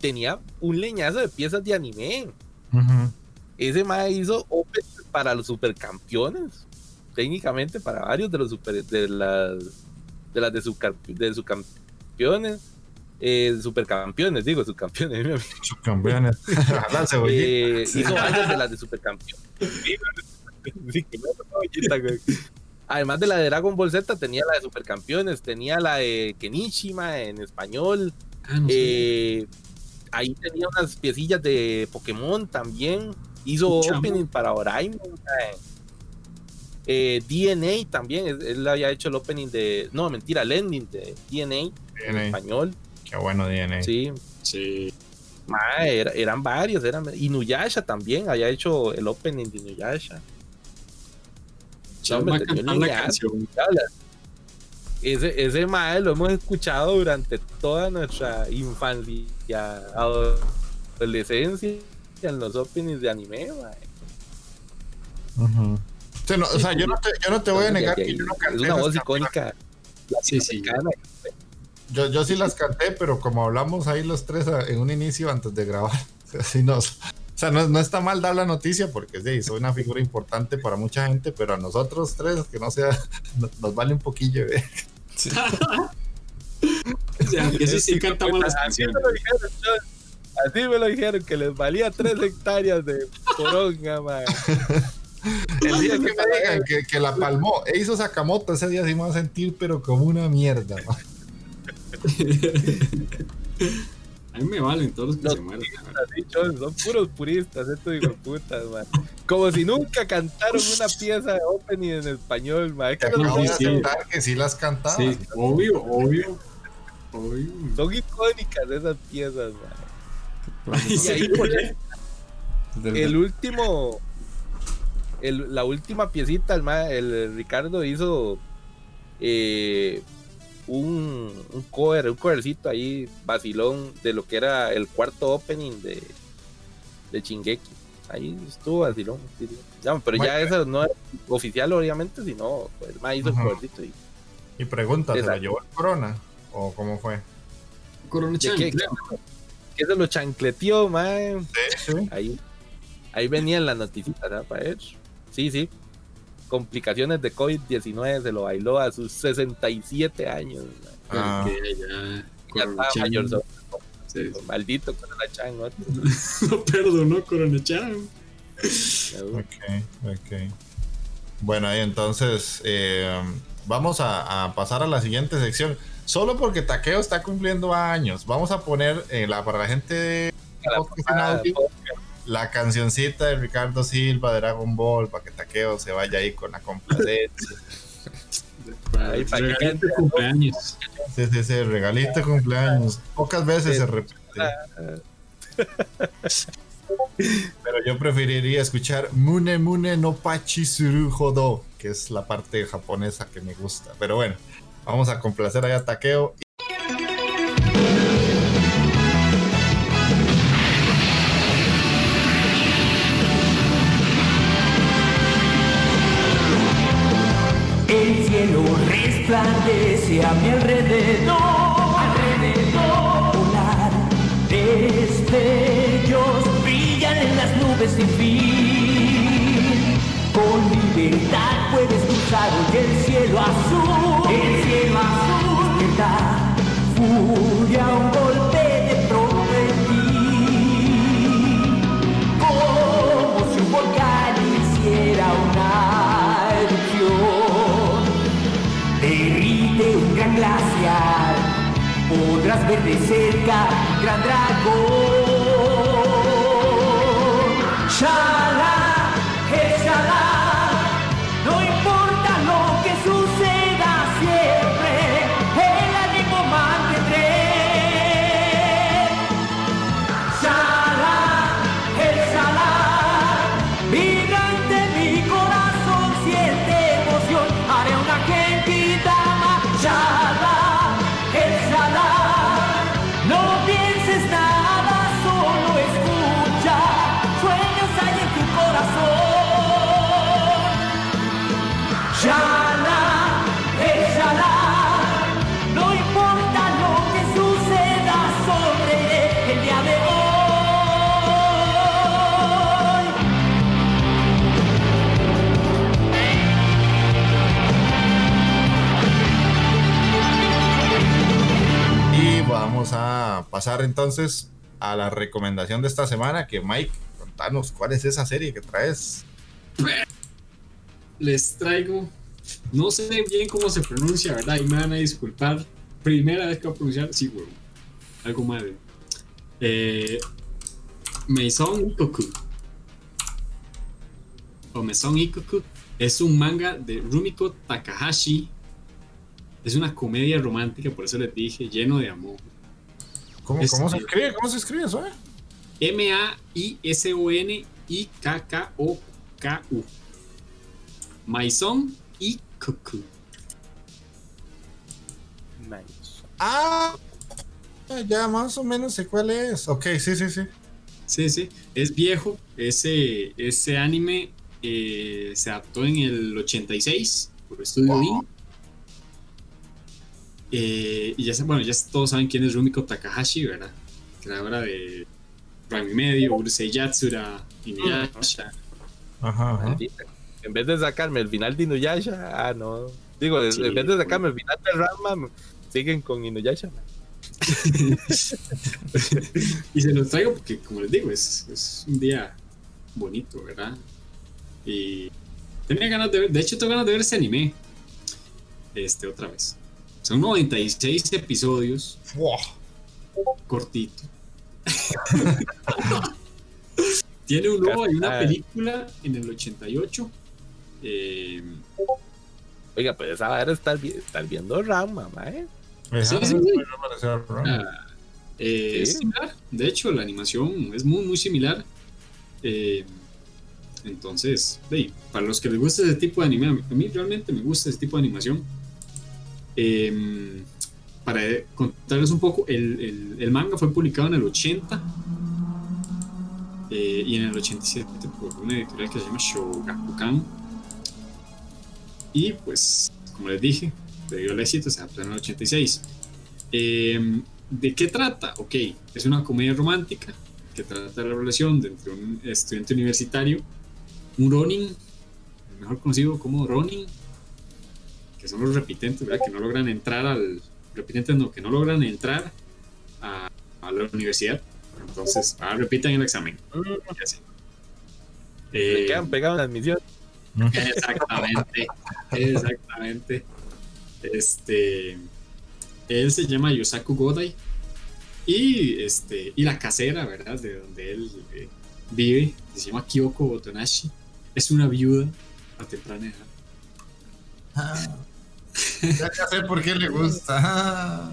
tenía un leñazo de piezas de anime. Ese mae hizo openings para los supercampeones. Técnicamente para varios de los super de las de las de, de sus campeones. Eh, supercampeones, digo, subcampeones. (laughs) mi amigo. Subcampeones. (laughs) Eh, hizo varias de las de supercampeones. Además de la de Dragon Ball Z, tenía la de Supercampeones, tenía la de Kenishima en español. Ah, no. Eh, ahí tenía unas piecillas de Pokémon también. Hizo Chamo. opening para Oraimon. Eh, DNA también, él, había hecho el opening de. No, mentira, el ending de DNA en DNA. español. Qué bueno DNA. Sí, Sí. mae, era- eran varios. Eran, Inuyasha también había hecho el opening de Inuyasha. Chao me va a entendió cantar ni la nada. canción. Habla. Ese, ese mae lo hemos escuchado durante toda nuestra infancia, adolescencia, en los openings de anime, mae. Sí, no, o sea, yo no te, yo no te voy a negar que yo no es canté. una esas voz icónica. Sí, sí. Yo, yo sí las canté, pero como hablamos ahí los tres en un inicio antes de grabar, (laughs) así nos, o sea, no, no está mal dar la noticia porque sí, soy una figura importante para mucha gente, pero a nosotros tres, que no sea, (laughs) nos, nos vale un poquillo. ¿eh? Sí. O sea, que sí, sí cantamos las Así me canciones. lo dijeron, yo- Así me lo dijeron, que les valía tres hectáreas de poronga, mae. El día que me digan que, que la palmó e hizo Sakamoto, ese día sí me va a sentir, pero como una mierda. ¿no? A mí me valen todos los que Los se. Así, chon, son puros puristas, estos hijos de putas, mae. Como si nunca cantaron una pieza de opening en español. Es que Te no aceptar que sí las cantaba. Sí, obvio, obvio. Obvio. Son icónicas esas piezas. Ay, Y ahí por el, el último, el- la última piecita, el, el Ricardo hizo eh, un, un cover, un covercito ahí, vacilón, de lo que era el cuarto opening de, de Shingeki. Ahí estuvo vacilón. sí, sí. Ya, pero ya eso no es oficial, obviamente, sino pues, el ma hizo el covercito. Y, Y pregunta, ¿se la llevó el corona? ¿O cómo fue? Corona ¿De Chan, qué- creo. que se lo chancleteó. Sí, sí. Ahí, ahí venían las noticias, ¿verdad? Para ver. Sí, sí. Complicaciones de COVID-19 se lo bailó a sus 67 años. Ah, ya. Ya Corona estaba Sí. Maldito con la chan, ¿no? (laughs) No perdonó Corona Chan. ok, ok. Bueno, ahí entonces eh, vamos a, a pasar a la siguiente sección. Solo porque Taqueo está cumpliendo años, vamos a poner eh, la, para la gente de podcast en audio, la cancioncita de Ricardo Silva de Dragon Ball para que Taqueo se vaya ahí con la complacencia. Ahí, para que Regalito de cumpleaños. Sí, sí, sí, regalito de cumpleaños. Pocas veces se repite. Pero yo preferiría escuchar Mune Mune no Pachi Suru Hodo, que es la parte japonesa que me gusta. Pero bueno, vamos a complacer allá a Takeo. Resplandece a mi alrededor, alrededor. Volar destellos brillan en las nubes sin fin. Con libertad puedes cruzar hoy el cielo azul, el cielo azul. Despertar, furia, un podrás ver de cerca gran dragón. Pasar entonces a la recomendación de esta semana. Que Mike, contanos cuál es esa serie que traes. Les traigo, no sé bien cómo se pronuncia, ¿verdad? Y me van a disculpar. Primera vez que voy a pronunciar, sí, huevo. Algo mal. Eh, Maison Ikoku. O Maison Ikoku es un manga de Rumiko Takahashi. Es una comedia romántica, por eso les dije, lleno de amor. ¿Cómo, Es- cómo se escribe? ¿Cómo se escribe eso? eh? M-A-I-S-O-N-I-K-K-O-K-U. Maison Ikoku. Nice. Ah, ya más o menos sé cuál es. Ok, sí, sí, sí. Sí, sí, es viejo. Ese, ese anime eh, se adaptó en el 86 por Studio Wow. Eh, y ya, se- bueno, ya todos saben quién es Rumiko Takahashi, ¿verdad? Creadora de Ranma y Medio, Urusei Yatsura, Inuyasha. Ajá. En vez de sacarme el final de Inuyasha, ah, no. Digo, en- Sí, en vez de sacarme el final de Ranma, siguen con Inuyasha. (laughs) y se los traigo porque, como les digo, es, es un día bonito, ¿verdad? Y tenía ganas de ver, de hecho, tengo ganas de ver ese anime. Este, otra vez. Son 96 episodios, Wow. cortito. (laughs) Tiene un logo y una Ah. película en el 88. Eh, Oiga, pues esa va a estar, estar viendo Ranma, mae. Sí, sí, sí. Ah, eh, Es similar. De hecho, la animación es muy, muy similar. Eh, entonces, hey, para los que les gusta ese tipo de anime, a mí, a mí realmente me gusta ese tipo de animación. Eh, para contarles un poco, el, manga fue publicado en el 80 eh, y en el 87 por una editorial que se llama Shogakukan. Y pues, como les dije, debido al éxito, se adaptó en el 86. Eh, ¿De qué trata? Ok, es una comedia romántica que trata la relación de entre un estudiante universitario, un Ronin, mejor conocido como Ronin, que son los repitentes, ¿verdad? Que no logran entrar al. Repitentes no, que no logran entrar a, a la universidad. Entonces, ah, repitan el examen. Y así. Se Eh, quedan pegados en las misiones. Exactamente, exactamente. Este, él se llama Yosaku Godai y este y la casera, ¿verdad? De donde él eh, vive, se llama Kyoko Otonashi, es una viuda a temprana edad. Ah. Ya, ya sé por qué le gusta.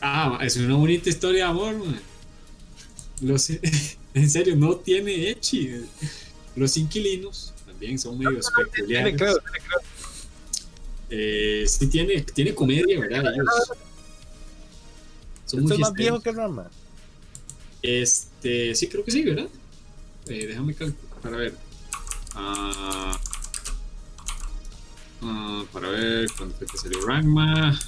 Ah. Es una bonita historia de amor, man. Los, (laughs) en serio, no tiene echi. Los inquilinos también son medio peculiares. Tiene, creo, tiene, creo. Eh, sí tiene, tiene comedia, ¿verdad? Ellos son Esto muy es más viejo que Ranma. Este, sí, creo que sí, ¿verdad? Eh, déjame calcular, para ver. Ah, ah, para ver cuándo fue que salió Rangma.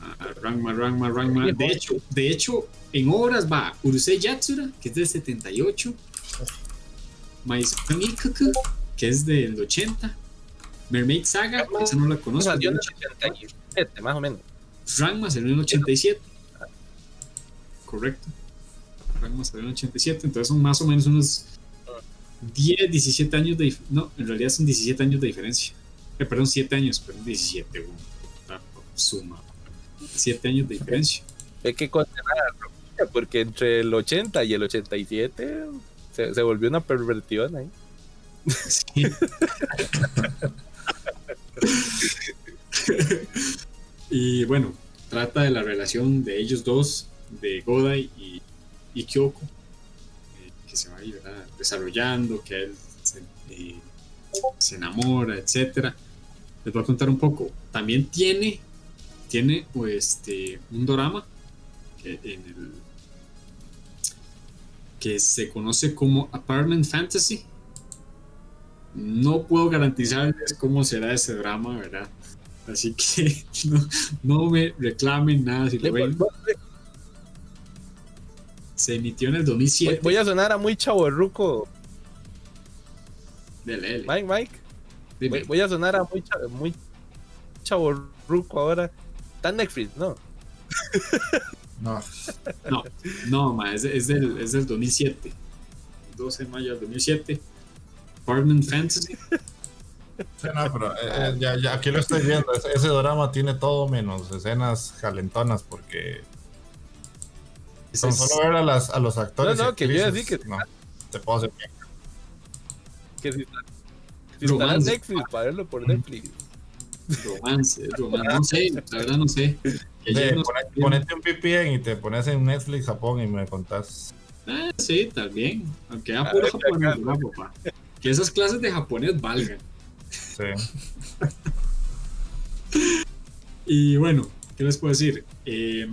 Ah, Rangma, Rangma, Rangma. De hecho, de hecho, en obras va Urusei Yatsura, que es del 78. Maison Ikoku, que es del 80. Mermaid Saga, esa no la conozco. Salió en el hecho. 87, más o menos. Rangma salió en el 87. Correcto. Rangma salió en el 87, entonces son más o menos unos 10, 17 años de No, en realidad son 17 años de diferencia. Eh, perdón, 7 años, perdón, 17. güey. suma siete años de diferencia. Hay que condenar a porque entre el 80 y el 87 se, se volvió una pervertión ahí. Sí. (laughs) y bueno, trata de la relación de ellos dos, de Godai y, y Kyoko, eh, que se va a ir ¿verdad? Desarrollando, que él se, eh, se enamora, etcétera. Les voy a contar un poco. También tiene, tiene pues, este, un drama que, en el, que se conoce como Apartment Fantasy. No puedo garantizarles cómo será ese drama, ¿verdad? Así que (laughs) no, no me reclamen nada si lo ven. Se emitió en el Voy, 2007. voy a sonar a muy chaborruco, Dele, dele. Mike, Mike. Voy, voy a sonar a muy, muy chaborruco ahora. Está en Netflix, ¿no? (laughs) No, No, no, ma, es, es del, es del 2007. 12 de mayo del 2007. Apartment Fantasy. sí, no, pero eh, eh, ya, ya aquí lo estoy viendo. Ese, ese drama tiene todo menos escenas calentonas porque con solo ver a, las, a los actores. No, no, que yo que- no, te puedo hacer bien. Que si, está- si está en. Netflix, para verlo por Netflix. romance, romance. No sé, la verdad no sé. De, ponete un VPN y te pones en Netflix Japón y me contás. Ah, sí, también. Aunque A a puro japonés, acá. ¿verdad, papá? Que esas clases de japonés valgan. Sí. (laughs) Y bueno, ¿qué les puedo decir? Eh,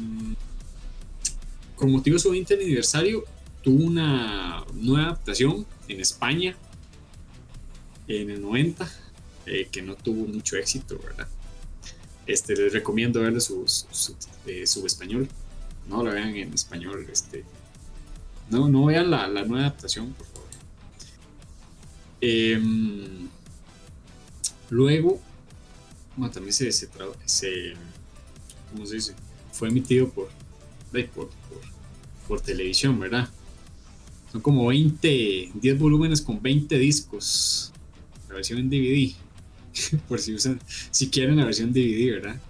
con motivo de su 20 aniversario, tuvo una nueva adaptación en España en el 90, eh, que no tuvo mucho éxito, ¿verdad? Este, les recomiendo verle su, eh, su español. No lo vean en español. Este, no, no vean la, la nueva adaptación, por favor. Em, luego, bueno, también se, se, se- ¿cómo se dice? Fue emitido por, por, televisión, ¿verdad? Son como 20, 10 volúmenes con 20 discos. La versión en DVD. (laughs) por si usan, si quieren la versión DVD, ¿verdad?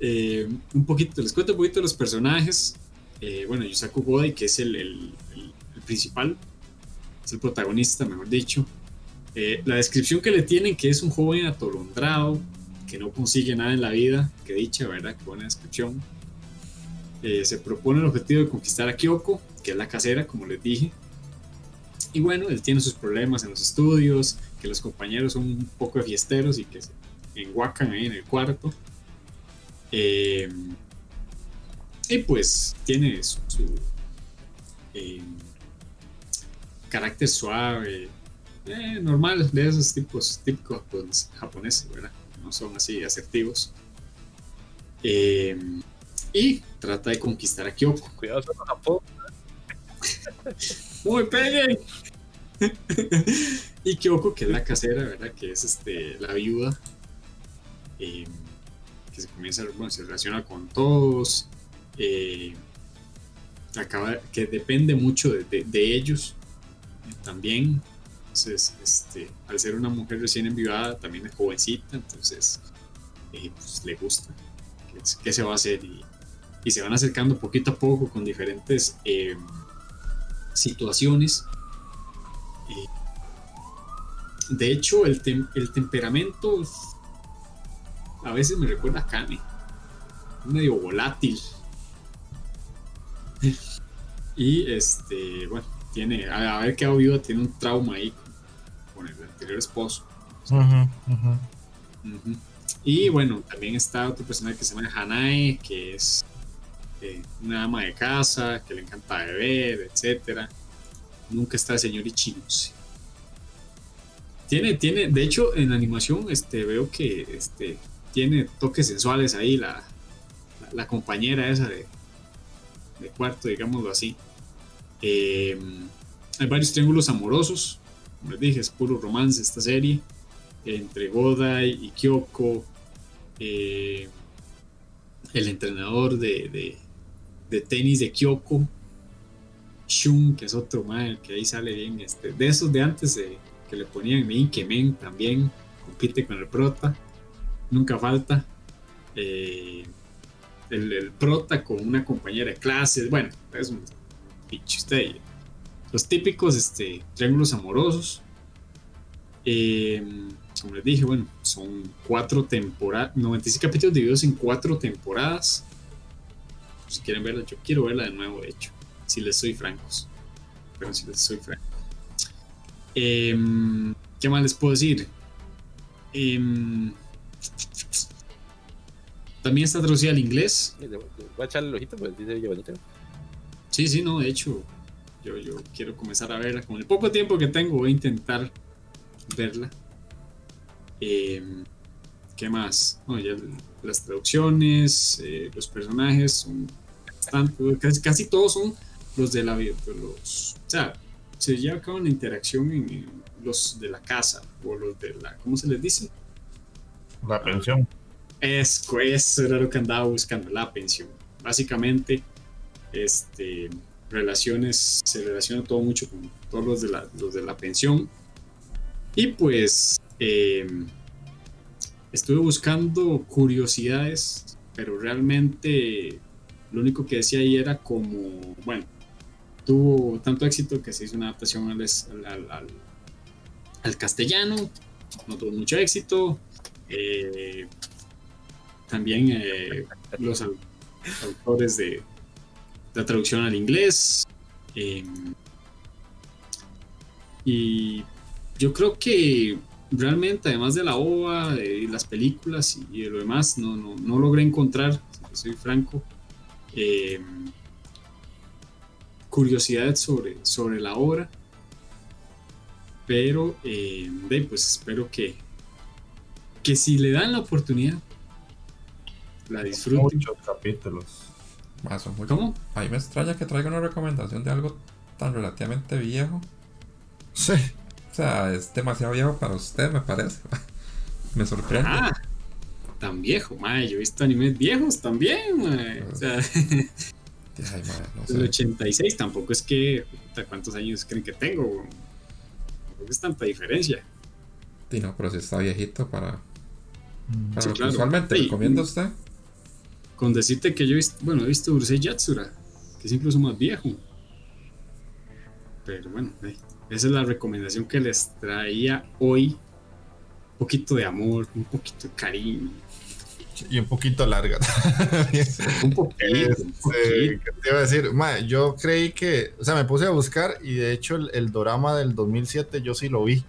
Eh, un poquito, les cuento un poquito de los personajes. Eh, bueno, Yusaku Godai, que es el- el principal, es el protagonista, mejor dicho. Eh, la descripción que le tienen, que es un joven atolondrado, que no consigue nada en la vida, que dicha, ¿verdad? Qué buena descripción. Eh, se propone el objetivo de conquistar a Kyoko, que es la casera, como les dije. Y bueno, él tiene sus problemas en los estudios, que los compañeros son un poco de fiesteros y que se enguacan ahí en el cuarto. Eh, y pues tiene su, eh, carácter suave, eh, normal, de esos tipos típicos japones- japoneses, ¿verdad? No son así asertivos. Y trata de conquistar a Kyoko. Cuidado con Japón. ¡Muy peguen! y Kyoko, que es la casera, ¿verdad? Que es este, la viuda. eh, que se comienza, bueno, se relaciona con todos. eh, acaba, que depende mucho de, de- de ellos eh, también. Entonces, este, al ser una mujer recién enviada, también es jovencita, entonces eh, pues, le gusta. ¿Qué, qué se va a hacer? Y, y se van acercando poquito a poco con diferentes eh, situaciones. Eh, de hecho, el, tem- el temperamento a veces me recuerda a Kane. Es medio volátil. y este, bueno, tiene, a haber quedado viuda, tiene un trauma ahí con, con el anterior esposo. Ujú. Y bueno, también está otro personaje que se llama Hanae, que es una ama de casa, que le encanta beber, etcétera. Nunca está el señor Ichinose. Tiene, tiene, de hecho, en la animación este, veo que este, tiene toques sensuales ahí la, la, compañera esa de, de cuarto, digámoslo así. Eh, hay varios triángulos amorosos, como les dije, es puro romance esta serie, entre Godai y Kyoko, eh, el entrenador de, de tenis de Kyoko, Shun, que es otro mal que ahí sale bien, este, de esos de antes de, que le ponían Ikemen también, compite con el prota, nunca falta. eh, el, el prota con una compañera de clases, bueno, es un pinche usted. Los típicos este, triángulos amorosos. Eh, como les dije, bueno, son cuatro temporadas, 96 capítulos divididos en cuatro temporadas. Si quieren verla, yo quiero verla de nuevo, de hecho, si les soy francos. Pero si les soy franco. Em, ¿Qué más les puedo decir? Em, también está traducida al inglés. Voy a echarle el ojito porque dice bonito. Sí, sí, no, de hecho, yo, yo quiero comenzar a verla. Con el poco tiempo que tengo, voy a intentar verla. Em, ¿Qué más? No, ya las traducciones, eh, los personajes son casi, casi todos son los de la vida. Los, o sea, se lleva a cabo una interacción en, en los de la casa o los de la, ¿cómo se les dice? La pensión. Es, eso era lo que andaba buscando, la pensión. Básicamente, este, relaciones, se relaciona todo mucho con todos los de la, los de la pensión. Y pues eh, estuve buscando curiosidades, pero realmente lo único que decía ahí era como, bueno, tuvo tanto éxito que se hizo una adaptación al, al, al, castellano, no tuvo mucho éxito. Eh, también eh, los autores de la traducción al inglés. Eh, y yo creo que realmente, además de la OVA, de las películas y, y de lo demás, no, no, no, logré encontrar, si soy franco, eh, curiosidades sobre, sobre la obra. Pero, eh, pues espero que, que si le dan la oportunidad, la disfruten. Muchos capítulos. Ah, son muy- ¿Cómo? A mí me extraña que traiga una recomendación de algo tan relativamente viejo. Sí. O sea, es demasiado viejo para usted, me parece. (laughs) me sorprende. Ah, tan viejo, mae. Yo he visto animes viejos también, mae. O sea, Ay, madre, no (laughs) el sé. 86 tampoco es que. puta, ¿Cuántos años creen que tengo? Tampoco es tanta diferencia. Sí, no, pero si está viejito para, para Sí, lo que claro. usualmente Sí. recomienda usted. Con decirte que yo he visto, bueno, he visto Urusei Yatsura, que es incluso más viejo. Pero bueno, eh, esa es la recomendación que les traía hoy. Un poquito de amor, un poquito de cariño. Y un poquito larga. (laughs) Un poquito, un Este, poquito. ¿qué te iba a decir? Ma, yo creí que, o sea, me puse a buscar y de hecho el, el drama del 2007 yo sí lo vi.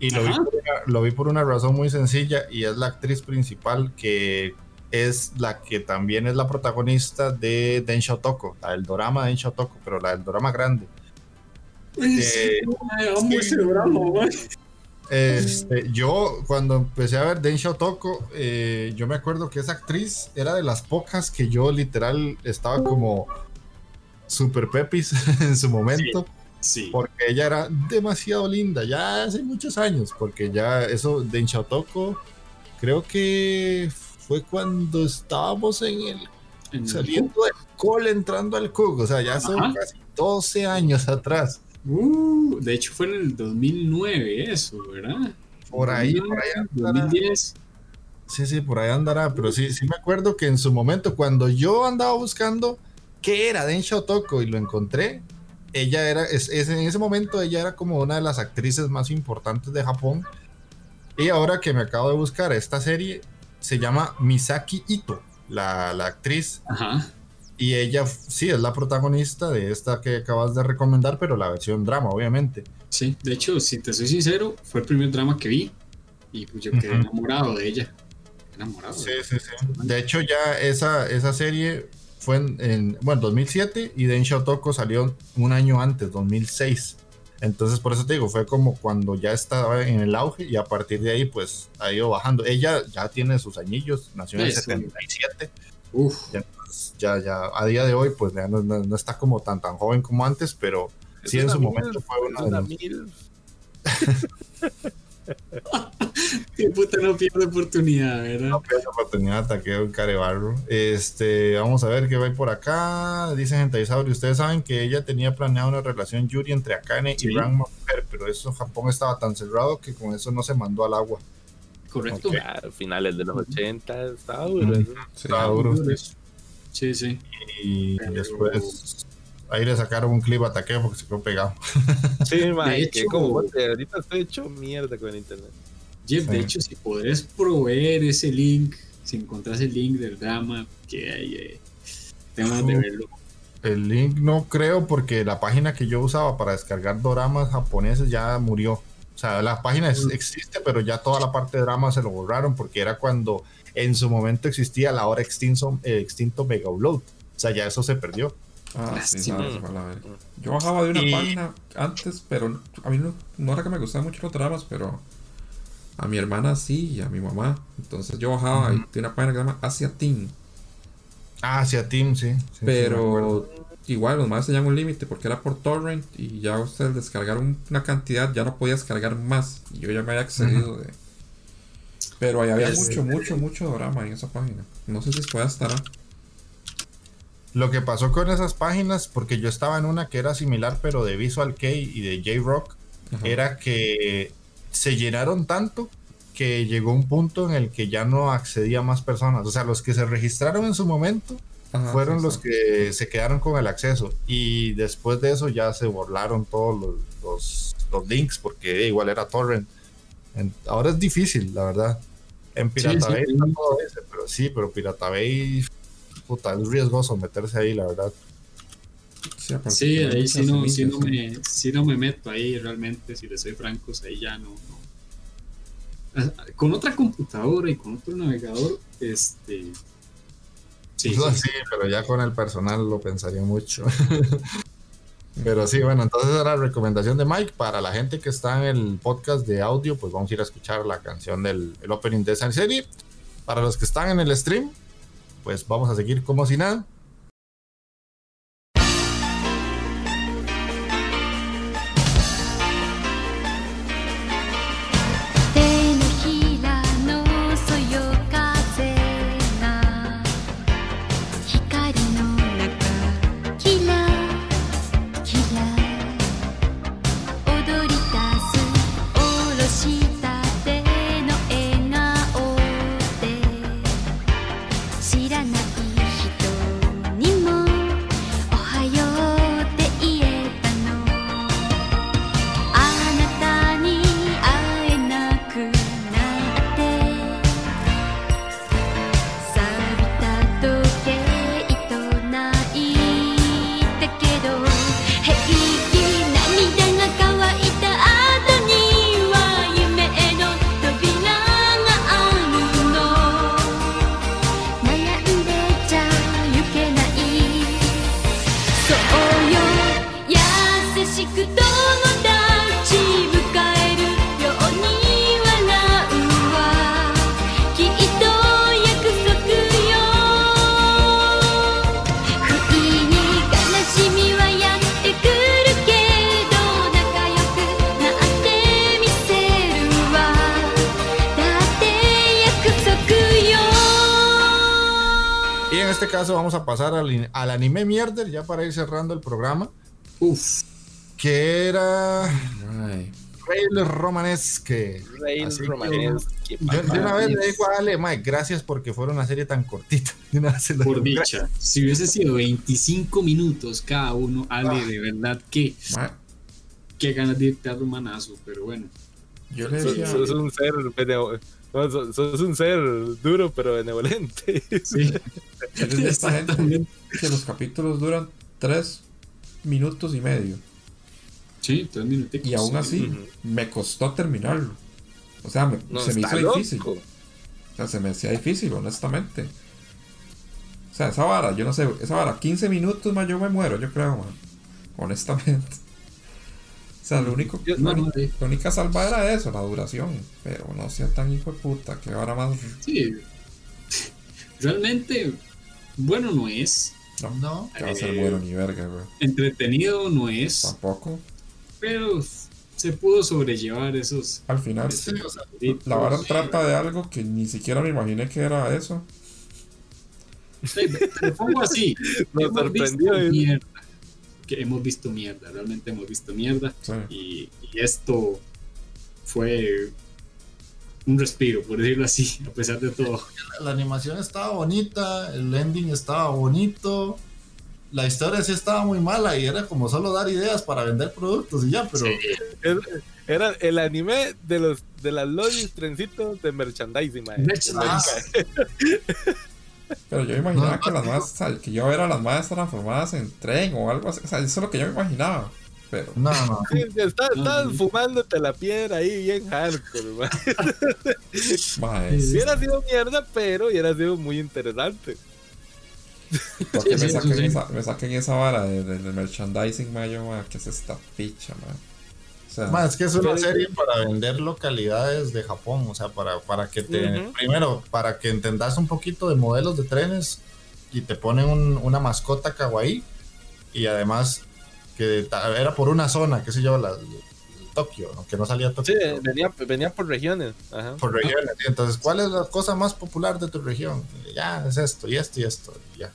Y lo vi, por una, lo vi por una razón muy sencilla y es la actriz principal que es la que también es la protagonista de Densho Toko, la del drama de Densho Toko, pero la del drama grande. Ay, amo sí. ese drama, güey. Este, yo cuando empecé a ver Densho Toko, eh, yo me acuerdo que esa actriz era de las pocas que yo literal estaba como super pepis (laughs) en su momento, Sí. porque ella era demasiado linda, ya hace muchos años, porque ya eso Densho Toko, creo que fue cuando estábamos en el En el- saliendo del cole entrando al CUG, o sea, ya son Ajá. casi 12 años atrás. Uh, de hecho fue en el 2009 eso, ¿verdad? Por ahí, por ahí andará. 2010. Sí, sí, por ahí andará, pero sí, sí me acuerdo que en su momento, cuando yo andaba buscando qué era Densho Toko y lo encontré, ella era, es, es- en ese momento ella era como una de las actrices más importantes de Japón. Y ahora que me acabo de buscar esta serie, se llama Misaki Ito, la, la actriz, Ajá. Y ella sí es la protagonista de esta que acabas de recomendar, pero la versión drama, obviamente. Sí, de hecho, si te soy sincero, fue el primer drama que vi y pues yo quedé Ujú. enamorado de ella. Enamorado. Sí, sí, sí. De hecho, ya esa, esa serie fue en, en, bueno, 2007 y Densho Toko salió un año antes, 2006. Entonces, por eso te digo, fue como cuando ya estaba en el auge y a partir de ahí, pues ha ido bajando. Ella ya tiene sus añillos, nació en el Eso. 77. Uf, Ya, pues, ya, ya, a día de hoy, pues ya no, no- no está como tan, tan joven como antes, pero sí en Es su momento fue es una de una las- mil. (laughs) qué puta no pierde oportunidad, ¿verdad? No pierdo oportunidad, taqueo en Carebarro. Este, vamos a ver qué va por acá. Dice Gentaisauri, ustedes saben que ella tenía planeado una relación Yuri entre Akane Sí. y Ranma Mujer, pero eso Japón estaba tan cerrado que con eso no se mandó al agua. correcto. Ok. a finales de los 80, estaba duro. eso. Sí. Estaba duro. Sí, sí. Y Pero- después ahí le sacaron un clip a porque se quedó pegado. (laughs) Sí, que hecho- como ahorita estoy hecho mierda con el internet. Jeff, de hecho, si podrías proveer ese link, si encontrás el link del drama, que hay, eh, tengo ganas de verlo. El link no creo porque la página que yo usaba para descargar doramas japoneses ya murió. O sea, la página es- existe, pero ya toda la parte de drama se lo borraron porque era cuando en su momento existía la ahora extinto, eh, extinto Mega Upload. O sea, ya eso se perdió. Ah, sí, sabes. Yo bajaba de una Y- página antes, pero a mí no, no era que me gustaban mucho los dramas, pero a mi hermana sí y a mi mamá. Entonces yo bajaba Ujú. de una página que se llama Asia Team. Ah, hacia Team, sí. Pero igual, los más tenían un límite porque era por torrent y ya usted al descargar un- una cantidad ya no podía descargar más. Y yo ya me había excedido de. Pero ahí había Es- mucho, mucho, mucho drama en esa página. No sé si todavía estará. Lo que pasó con esas páginas, porque yo estaba en una que era similar, pero de Visual K y de J-Rock, era que se llenaron tanto que llegó un punto en el que ya no accedía más personas. O sea, los que se registraron en su momento Ajá, fueron sí, los sí. que se quedaron con el acceso. Y después de eso ya se borraron todos los, los- los links porque igual era torrent. En- ahora es difícil, la verdad. En Pirata Sí, Bay sí. todo ese, pero sí, pero Pirata Bay, puta, es riesgoso meterse ahí, la verdad. Sí, ahí sí no, sí, no me, sí no me meto ahí realmente, si les soy francos, ahí ya no, no. Ah, Con otra computadora y con otro navegador, este... Sí, (laughs) No, sí, sí, pero ya con el personal lo pensaría mucho. (laughs) pero sí, bueno, entonces era la recomendación de Mike. Para la gente que está en el podcast de audio, pues vamos a ir a escuchar la canción del el opening de serie. Para los que están en el stream, pues vamos a seguir como si nada. Pasar al, al anime mierder, ya para ir cerrando el programa, Uf, que era Ay, Rail Romanesque. Rail Así que- Romanesque, Yo de una vez le digo a Ale, Mike, gracias porque fuera una serie tan cortita. (laughs) De una vez por digo, dicha. Si hubiese sido 25 minutos cada uno, Ale, de verdad que ma, qué ganas de irte a manazo, pero bueno. yo le Sos, decía. sos un ser benevo- no, sos, sos un ser duro pero benevolente. Sí, yo le decía a esta gente exactamente. que los capítulos duran 3 minutos y medio. Sí, tres minuticos. Y aún sí. así, me costó terminarlo. O sea, me- No, se me hizo loco. difícil. O sea, se me hacía difícil, honestamente. O sea, esa vara, yo no sé, esa vara, 15 minutos más yo me muero, yo creo, man. Honestamente. O sea, lo único, Yo- la, no, la única salva era eso, la duración. Pero no sea tan hijo de puta, que ahora más. Sí. Realmente, bueno no es. No, No. que va a ser Eh, bueno ni verga, güey. Entretenido no es. Tampoco. Pero se pudo sobrellevar esos. Al final, esos la vara sí. trata de algo que ni siquiera me imaginé que era eso. Sí, Te lo pongo así. (laughs) Nos sorprendió. Que hemos visto mierda, realmente hemos visto mierda. Sí. Y, y esto fue un respiro, por decirlo así, (laughs) a pesar de todo. La animación estaba bonita, el ending estaba bonito, la historia sí estaba muy mala y era como solo dar ideas para vender productos y ya, pero Era, era el anime de los de las lolis trencitos de merchandising, mae. Merchandising. (laughs) Pero yo imaginaba No, que las más, o sea, que yo era las más transformadas en tren o algo así. O sea, eso es lo que yo me imaginaba. Pero, no, no. Sí, está- Estabas Mm. fumándote la piedra ahí bien hardcore, Si hubiera sido mierda, pero hubiera sido muy interesante. ¿por qué Sí, me, sí, saquen sí. Esa, me saquen esa vara de- de- del merchandising, mae? Yo, mae, ¿qué es esta picha, mae? O sea, Ma, es que es una Pero- serie para vender localidades de Japón, o sea, para, para que te, Ujú. primero, para que entendas un poquito de modelos de trenes y te ponen un- una mascota kawaii y además que era por una zona, qué sé yo, la, Tokio, aunque no salía Sí, Tokio. venía, venía por regiones. Ajá. por regiones. y Entonces, ¿cuál es la cosa más popular de tu región? Ya, es esto, y esto, y esto, y ya.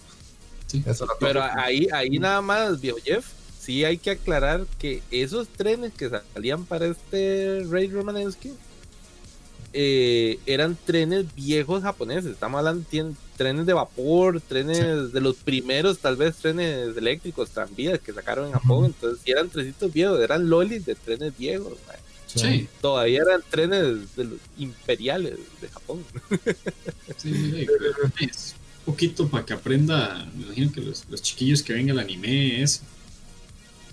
Sí. Eso. Pero ahí, ahí nada más, viejo Jeff, sí hay que aclarar que esos trenes que salían para este Rey Romanesque eh, eran trenes viejos japoneses. Estamos hablando de trenes de vapor, trenes de los primeros, tal vez trenes eléctricos, tranvías que sacaron en Japón. Entonces, sí eran trenecitos viejos, eran lolis de trenes viejos. mae. Sí. Todavía eran trenes de los imperiales de Japón. (laughs) sí, sí, sí. Es poquito para que aprenda, me imagino que los, los chiquillos que ven el anime es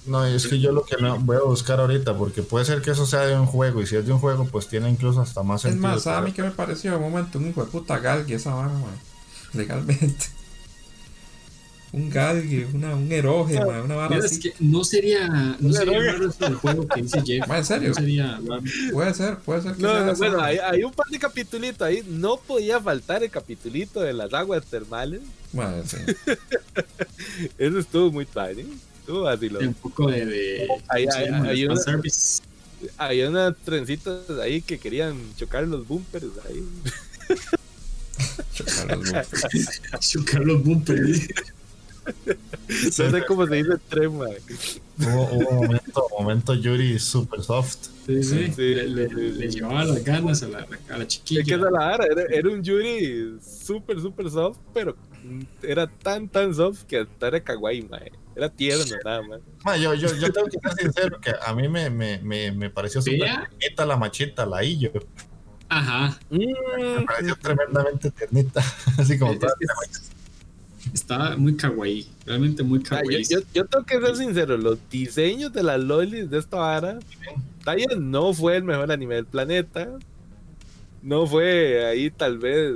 No, es que yo lo que no voy a buscar ahorita, porque puede ser que eso sea de un juego, y si es de un juego, pues tiene incluso hasta más es sentido. más, ¿sabes a mí que me pareció un momento un hijo de puta galgue esa vara? Legalmente. (laughs) Un galgue, una, un eroge, una vara así. es que no sería, no sería raro del juego que dice Jeff. ¿en serio? No sería. Puede ser, puede ser que No, sea no, bueno, hay, hay un par de capitulitos ahí. No podía faltar el capitulito de las aguas termales. Mae, sí. (laughs) Eso estuvo muy padre. Lo- un poco de, de Ahí- ¿cómo se ahí- llama? hay De una- unas trencitas ahí que querían chocar los bumpers ahí. Chocar los (laughs) bumpers. Chocar los bumpers. No sé cómo se dice tren, mae. Hubo, hubo un momento, momento Yuri super soft. Sí, sí. Sí. Le, le- le llevaba las ganas a la, a la chiquilla. Es que esa es la vara, era, era un Yuri súper, súper soft, pero era tan, tan soft que hasta era kawaii, mae. Era tierno, nada más. Ma, yo, yo, yo tengo que ser sincero, que a mí me, me, me, me pareció súper tiernita la machita, la Illo. Ajá. Me Mm, pareció tremendamente tiernita. (laughs) Así como Es- todas es- Estaba muy kawaii. Realmente muy ah, yo, kawaii. yo, yo tengo que ser sincero, los diseños de las lolis de esta vara, está bien, no fue el mejor anime del planeta. No fue ahí tal vez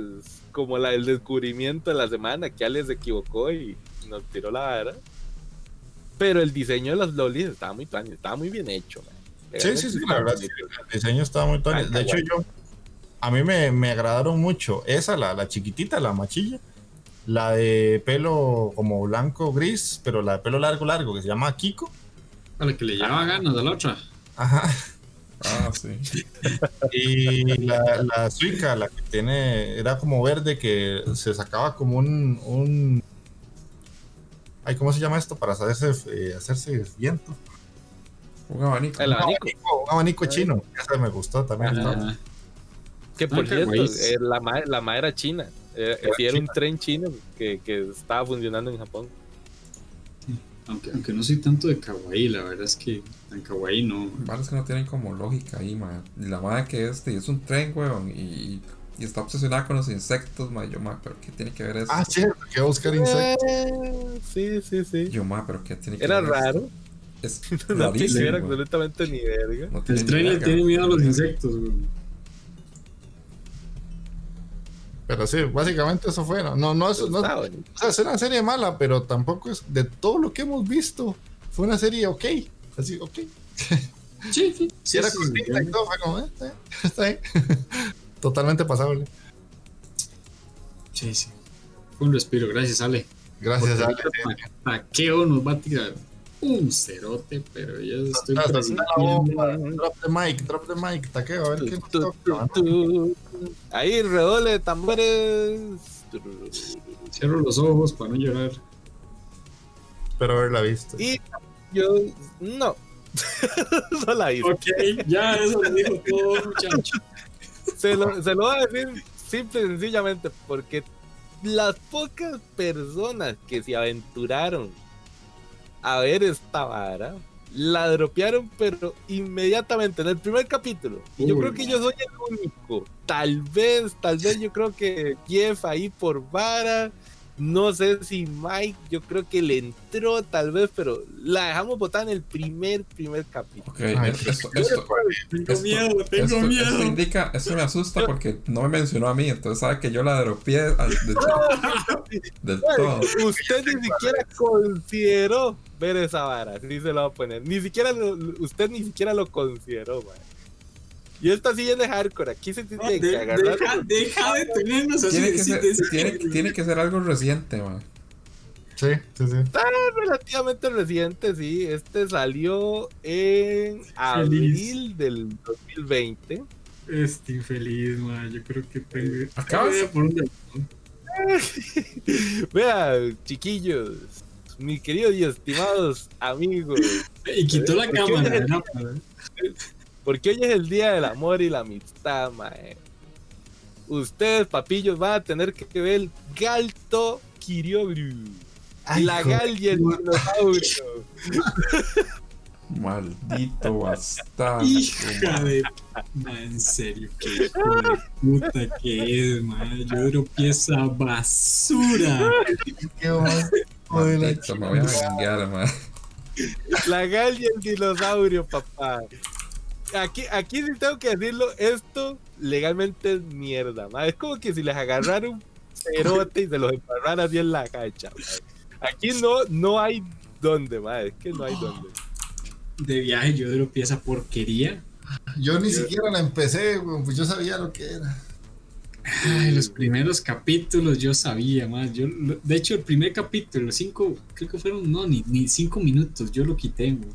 como la, el descubrimiento de la semana que alguien se equivocó y nos tiró la vara. Pero el diseño de las lolis estaba muy estaba muy bien hecho. man. Sí, sí, sí, la verdad, sí, el diseño estaba muy. Ah, De hecho, yo, a mí me, me agradaron mucho esa, la, la chiquitita, la machilla, la de pelo como blanco gris, pero la de pelo largo, largo, que se llama Kiko. A la que le llevaba ganas a la otra. Ajá. Ah, sí. (laughs) Y la, la suica, la que tiene, era como verde, que se sacaba como un, un ay, ¿cómo se llama esto? Para hacerse, eh, hacerse viento. Un abanico. El Un abanico. abanico, un abanico chino. Esa me gustó también. Ajá. Que por Ah, qué cierto, eh, la, ma la ma era china. Eh, Era sí, era un tren chino que, que estaba funcionando en Japón. Aunque, aunque no soy tanto de kawaii, la verdad es que tan kawaii no. Varas que no tienen como lógica ahí, mae. Y la madre que este es un tren, weón. Y, y está obsesionada con los insectos, mae. Yo, mae, pero ¿qué tiene que ver eso? Ah, cierto, que buscar insectos. Eh, sí, sí, sí. Yo, mae, pero ¿qué tiene que Era ver esto? raro. Es (laughs) No tiene rarísimo, que ver weón. absolutamente ni verga. No tiene El tren le tiene miedo a los insectos, güey. Pero sí, básicamente eso fue. No, no, no, eso, no, o sea, es una serie mala, pero tampoco es de todo lo que hemos visto. Fue una serie ok. Así, ok. (laughs) Sí, sí. Si era sí, cortita y todo, fue como, eh, está bien. (laughs) (laughs) Totalmente pasable. Sí, sí. Un respiro, gracias, Ale. Gracias, Ale. Taqueo nos va a tirar un cerote, pero ya estoy. Drop the mic, drop the mic, taqueo, a ver qué nos toca. Ahí, redoble de tambores. Cierro los ojos para no llorar. Espero haberla visto. Y yo, no. (laughs) no la hice. Ok, ya eso lo dijo todo, muchacho. Se lo, se lo voy a decir simple y sencillamente porque las pocas personas que se aventuraron a ver esta vara la dropearon, pero inmediatamente en el primer capítulo. Y yo Uy, creo que yo soy el único. Tal vez, tal vez yo creo que Jeff ahí por vara. No sé si Mike, yo creo que le entró tal vez, pero la dejamos botar en el primer, primer capítulo. Ok, Ay, es- esto, esto, Tengo esto- miedo, tengo esto- miedo. esto indica, esto me asusta porque no me mencionó a mí, entonces sabe que yo la dropeé al- del, (laughs) del todo. Usted ni siquiera consideró ver esa vara, así se lo va a poner. Ni siquiera usted ni siquiera lo consideró, man. Y esta sí viene hardcore, aquí se tiene De- que agarrar. deja, deja de tenernos así. Tiene que, ser, de- tiene, tiene que ser algo reciente, man. Sí, sí, sí. Está relativamente reciente, sí. Este salió en abril del 2020. Este infeliz, man. Yo creo que tengo. Acabas- por dónde- (laughs) Vea, chiquillos, mis queridos y estimados amigos, Y quitó la ¿Por qué cámara. Porque hoy es el día del amor y la amistad, mae. Ustedes, papillos, van a tener que ver Galto Kiriogru. Ay, la. Gal y el dinosaurio. Maldito bastardo. Hija de. Man, en serio, qué hijo de puta que es, man. Yo dropeé esa basura. Qué Maldito, me voy a vengar, man. La Gal y el dinosaurio, papá. Aquí, aquí sí tengo que decirlo, esto legalmente es mierda, ma. Es como que si les agarraran un cerote y se los embarraran así en la cancha, ma. Aquí no, no hay dónde, ma. Es que no hay dónde. De viaje yo dropeé esa porquería. Yo ni siquiera la empecé, pues yo sabía lo que era. Ay, los primeros capítulos yo sabía más. Yo, de hecho, el primer capítulo, los cinco, creo que fueron, no, ni, ni cinco minutos, yo lo quité. güey.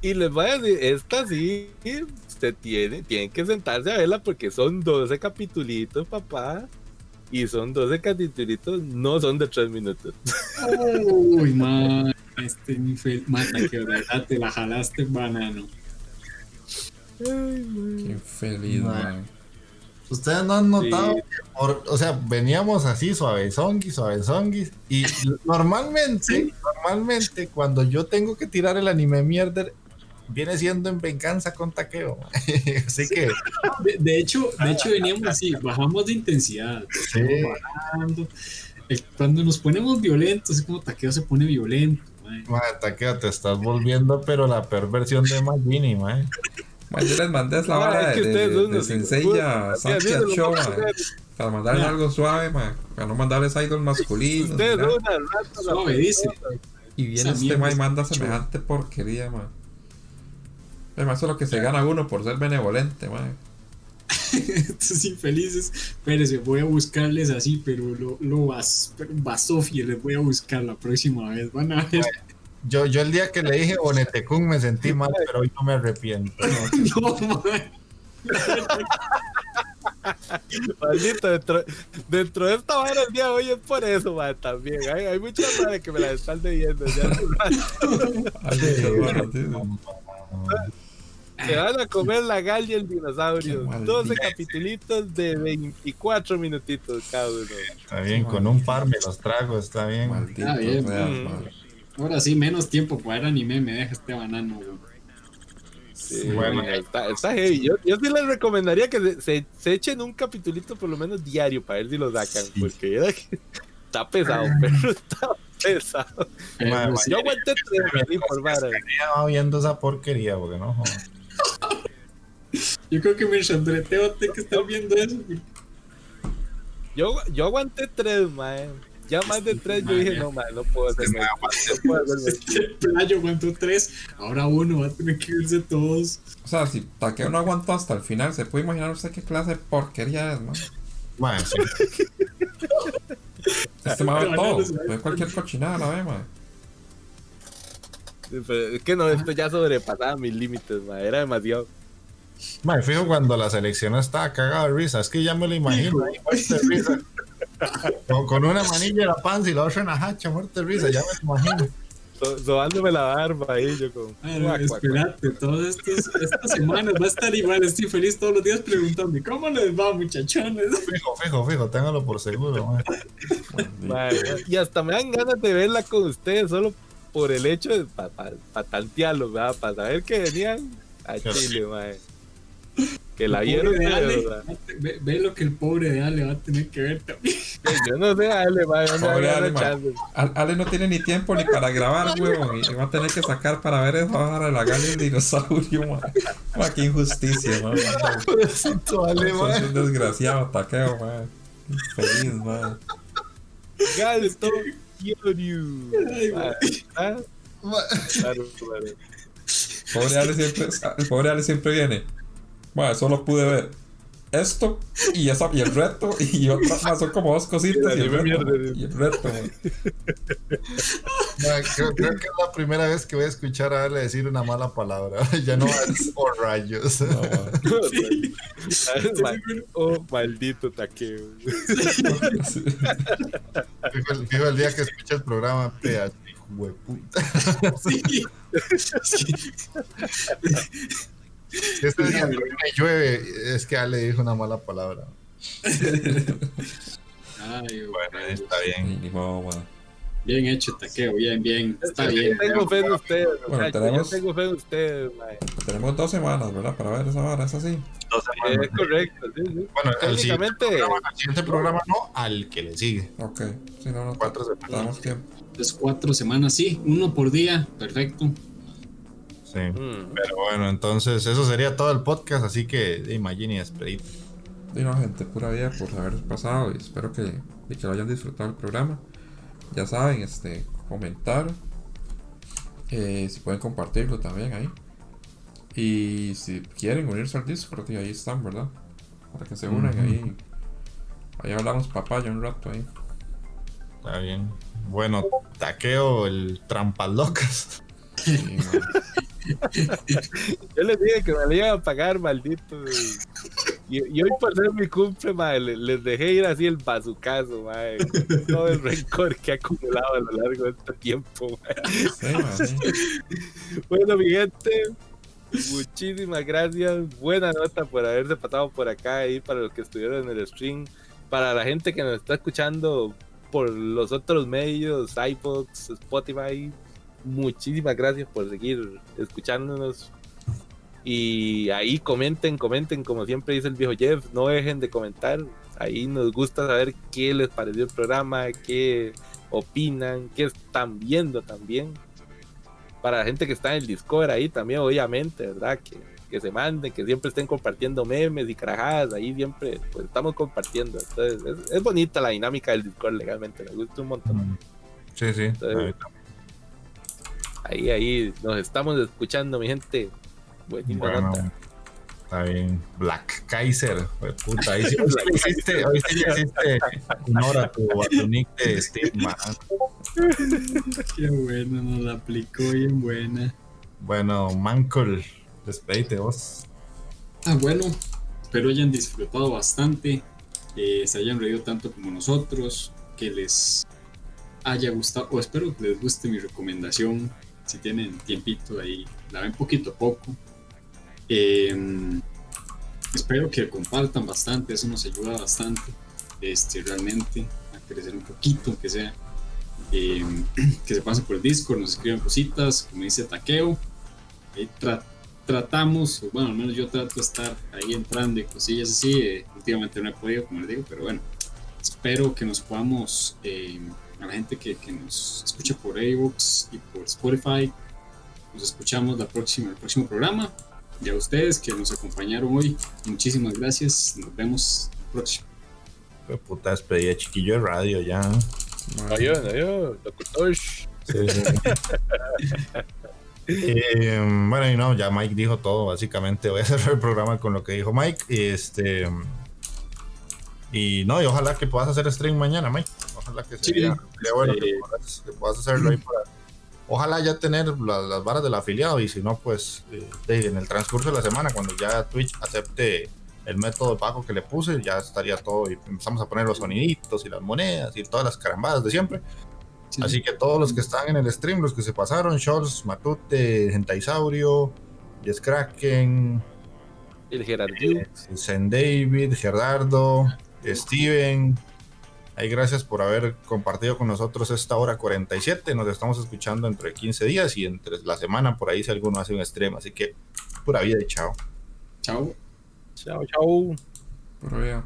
Y les voy a decir, esta sí, usted tiene, tienen que sentarse a verla porque son 12 capitulitos, papá. Y son 12 capitulitos, no son de 3 minutos. (laughs) Uy, man, este infel, mata que verdad te la jalaste, banano. Qué infeliz, Man. man. Ustedes no han notado, Sí. que por- o sea, veníamos así suavezonguis, suavezonguis, y normalmente, normalmente cuando yo tengo que tirar el anime mierder, viene siendo en venganza con taqueo. (laughs) así que, De, de hecho, de hecho veníamos así, bajamos de intensidad, sí, bajando. Cuando nos ponemos violentos, es como taqueo se pone violento. man. ma, taqueo, te estás volviendo, pero la perversión de Magini, ma. Man, yo les mandé esa Ah, vara es que de, de, de unos Sensei hijos de a puta. Sánchez Sí, así se lo Show, man. Para mandarles Ya. algo suave, man. Para no mandarles idol unas ratas. Suave, dice. Y viene este man y manda semejante porquería, man. Además, eso es lo que se gana uno por ser benevolente, man. (laughs) Estos infelices, espérense, voy a buscarles así, pero lo, lo vas, les voy a buscar la próxima vez. Van a ver. Yo, yo el día que le dije Bonetecún me sentí mal, pero hoy no me arrepiento. (laughs) No, man. (laughs) Maldito, dentro, dentro de esta vara el día de hoy es por eso, man, también. Hay, hay muchas varas que me las están leyendo. Ya. Se van a comer la gal y el dinosaurio. Qué maldito. 12 capitulitos de 24 minutitos cada uno. Está bien, con un par me los trago, está bien. Maldito Está bien. seas, Mm. Ahora sí, menos tiempo para ver anime me deja este banano. güey. Sí, Bueno. está, está heavy. Yo, yo sí les recomendaría que se, se- se echen un capitulito por lo menos diario para ver si lo sacan. Sí. Porque era que- (laughs) está pesado, pero está pesado. Yo aguanté tres por vara. Viendo esa porquería, porque no jodas. (laughs) yo creo que mientras breteo tengo que estar viendo eso. Yo, yo aguanté tres, man. Ya más de tres yo dije, no, man, no puedo hacerme. No puedo hacerme. El playo aguantó tres, ahora uno va a tener que irse todos. O sea, si Takeo no aguantó hasta el final, ¿se puede imaginar usted qué clase de porquería es, man? Ma, sí. Este man ve todo, ve cualquier cochinada, la ve, man. Pero Es que no, esto ya sobrepasaba mis límites, man. Era demasiado. Ma, fijo cuando la selección estaba cagada de risa, es que ya me lo imagino, ahí, muerto de risa. Con, con una manilla en la panza y la otra en la hacha, muerto de risa, ya me lo imagino. so- sobándome la barba ahí, yo como. Guac. espérate, todas estas, semanas va a estar igual. Estoy feliz todos los días preguntando: ¿Cómo les va, muchachones? Fijo, fijo, fijo, téngalo por seguro. Mae, y hasta me dan ganas de verla con ustedes solo por el hecho de para pa, pa tantearlos, ¿verdad? Para saber que venían a Chile, mae. Que la vieron, pobre de Ale, ¿verdad? ve, ve lo que el pobre de Ale va a tener que ver también. Yo no sé, Ale, mae, no Ale, mae. Ale no tiene ni tiempo ni para grabar, huevón. Y va a tener que sacar para ver esa vara de la gala del dinosaurio, man. Ma, qué injusticia, man. Pobrecito Ale, mae. un desgraciado, taqueo, man. Feliz, man. Gasto Kyoryu. Ay, Mae, ¿ah? Pobre Ale siempre, pobre Ale siempre viene. Bueno, solo pude ver esto y, esa, y el reto y otra más. Son como dos cositas y el reto. mierda. Y el reto, man. Mae, creo, creo que es la primera vez que voy a escuchar a Ale decir una mala palabra. (laughs) ya no es por rayos. No, (laughs) (laughs) Oh, maldito taqueo. Fijo, el- día que escucha el programa, PH, hijo de puta. Sí. Sí. Este día me llueve, es que Ale dijo una mala palabra. Ay, Bueno, está bien. Bien hecho, taqueo, bien, bien. Está bien. Yo tengo fe en ustedes, Bueno, tenemos- Yo tengo fe en ustedes. Tenemos dos semanas, ¿verdad? Para ver esa vara, es así. Dos semanas. Es correcto, sí, sí. Bueno, el siguiente, Técnicamente, programa, al siguiente programa no, al que le sigue. Ok. Si no, no Cuatro semanas. damos tiempo. Entonces, cuatro semanas, sí. Uno por día. Perfecto. Sí. mm, Pero bueno, entonces eso sería todo el podcast, así que imagine y despedid. Y no, gente, pura vida por haber pasado y espero que, y que lo hayan disfrutado el programa. Ya saben, este, comentar. eh, si pueden compartirlo también ahí. Y si quieren unirse al Discord, y ahí están, ¿verdad? Para que se unan ahí. Ahí hablamos papaya un rato ahí. Está bien. Bueno, taqueo el trampas locas. Yo les dije que me lo iban a pagar, maldito. Y, y hoy por ser mi cumple, mae, le- les dejé ir así el bazucazo, con Todo el rencor que he acumulado a lo largo de este tiempo, sí. Bueno, mi gente, muchísimas gracias. Buena nota por haberse pasado por acá y para los que estuvieron en el stream. Para la gente que nos está escuchando por los otros medios, iPods, Spotify, muchísimas gracias por seguir escuchándonos. Y ahí comenten, comenten, como siempre dice el viejo Jeff, no dejen de comentar. Ahí nos gusta saber qué les pareció el programa, qué opinan, qué están viendo también para la gente que está en el Discord ahí también, obviamente, ¿verdad? Que, que se manden, que siempre estén compartiendo memes y carajadas, ahí siempre pues estamos compartiendo. Entonces, es, es bonita la dinámica del Discord legalmente, me gusta un montón. Sí, sí. Sí. Ahí, ahí nos estamos escuchando, mi gente. Bueno, nota. está bien. Black Kaiser, puta. Ahí sí, (laughs) hoy sí le hiciste, hoy sí le hiciste honor a tu, a tu nick de Steve, man. Qué bueno, nos la aplicó bien buena. Bueno, Mancol, despedite vos. Ah, bueno, espero hayan disfrutado bastante, eh, se hayan reído tanto como nosotros, que les haya gustado, o espero que les guste mi recomendación, si tienen tiempito ahí, la ven poquito a poco. Eh, espero que compartan bastante, eso nos ayuda bastante, este, realmente, a crecer un poquito, aunque sea. Eh, (clears throat) que se pasen por el Discord, nos escriban cositas, como dice Taqueo. Ahí tra- tratamos, bueno, al menos yo trato de estar ahí entrando y cosillas así. eh, últimamente no he podido, como les digo, pero bueno, espero que nos podamos, eh, a la gente que, que nos escucha por iVoox y por Spotify, nos escuchamos la próxima, el próximo programa. Y a ustedes que nos acompañaron hoy, muchísimas gracias. Nos vemos el próximo. Fue puta despedida, chiquillo de radio ya. Adiós, adiós, locutor. Sí, sí. (laughs) Eh, bueno, y no, ya Mike dijo todo, básicamente. Voy a cerrar el programa con lo que dijo Mike. Y este. Y no, y ojalá que puedas hacer stream mañana, Mike. Ojalá que sería, sí. sería bueno que, puedas, que, puedas, hacerlo ahí para. Ojalá ya tener la, las varas del afiliado y si no, pues eh, en el transcurso de la semana, cuando ya Twitch acepte el método de pago que le puse, ya estaría todo y empezamos a poner los soniditos y las monedas y todas las carambadas de siempre. Sí. Así que todos los que están en el stream, los que se pasaron, Shorts, Matute, Gentaisaurio, Yes Kraken, el Gerardín, eh, Sen David, Gerardo, Steven, Ahí gracias por haber compartido con nosotros esta hora 47. Nos estamos escuchando entre 15 días y entre la semana por ahí si alguno hace un stream. Así que pura vida y chao. Chao. Chao, chao. Pura vida.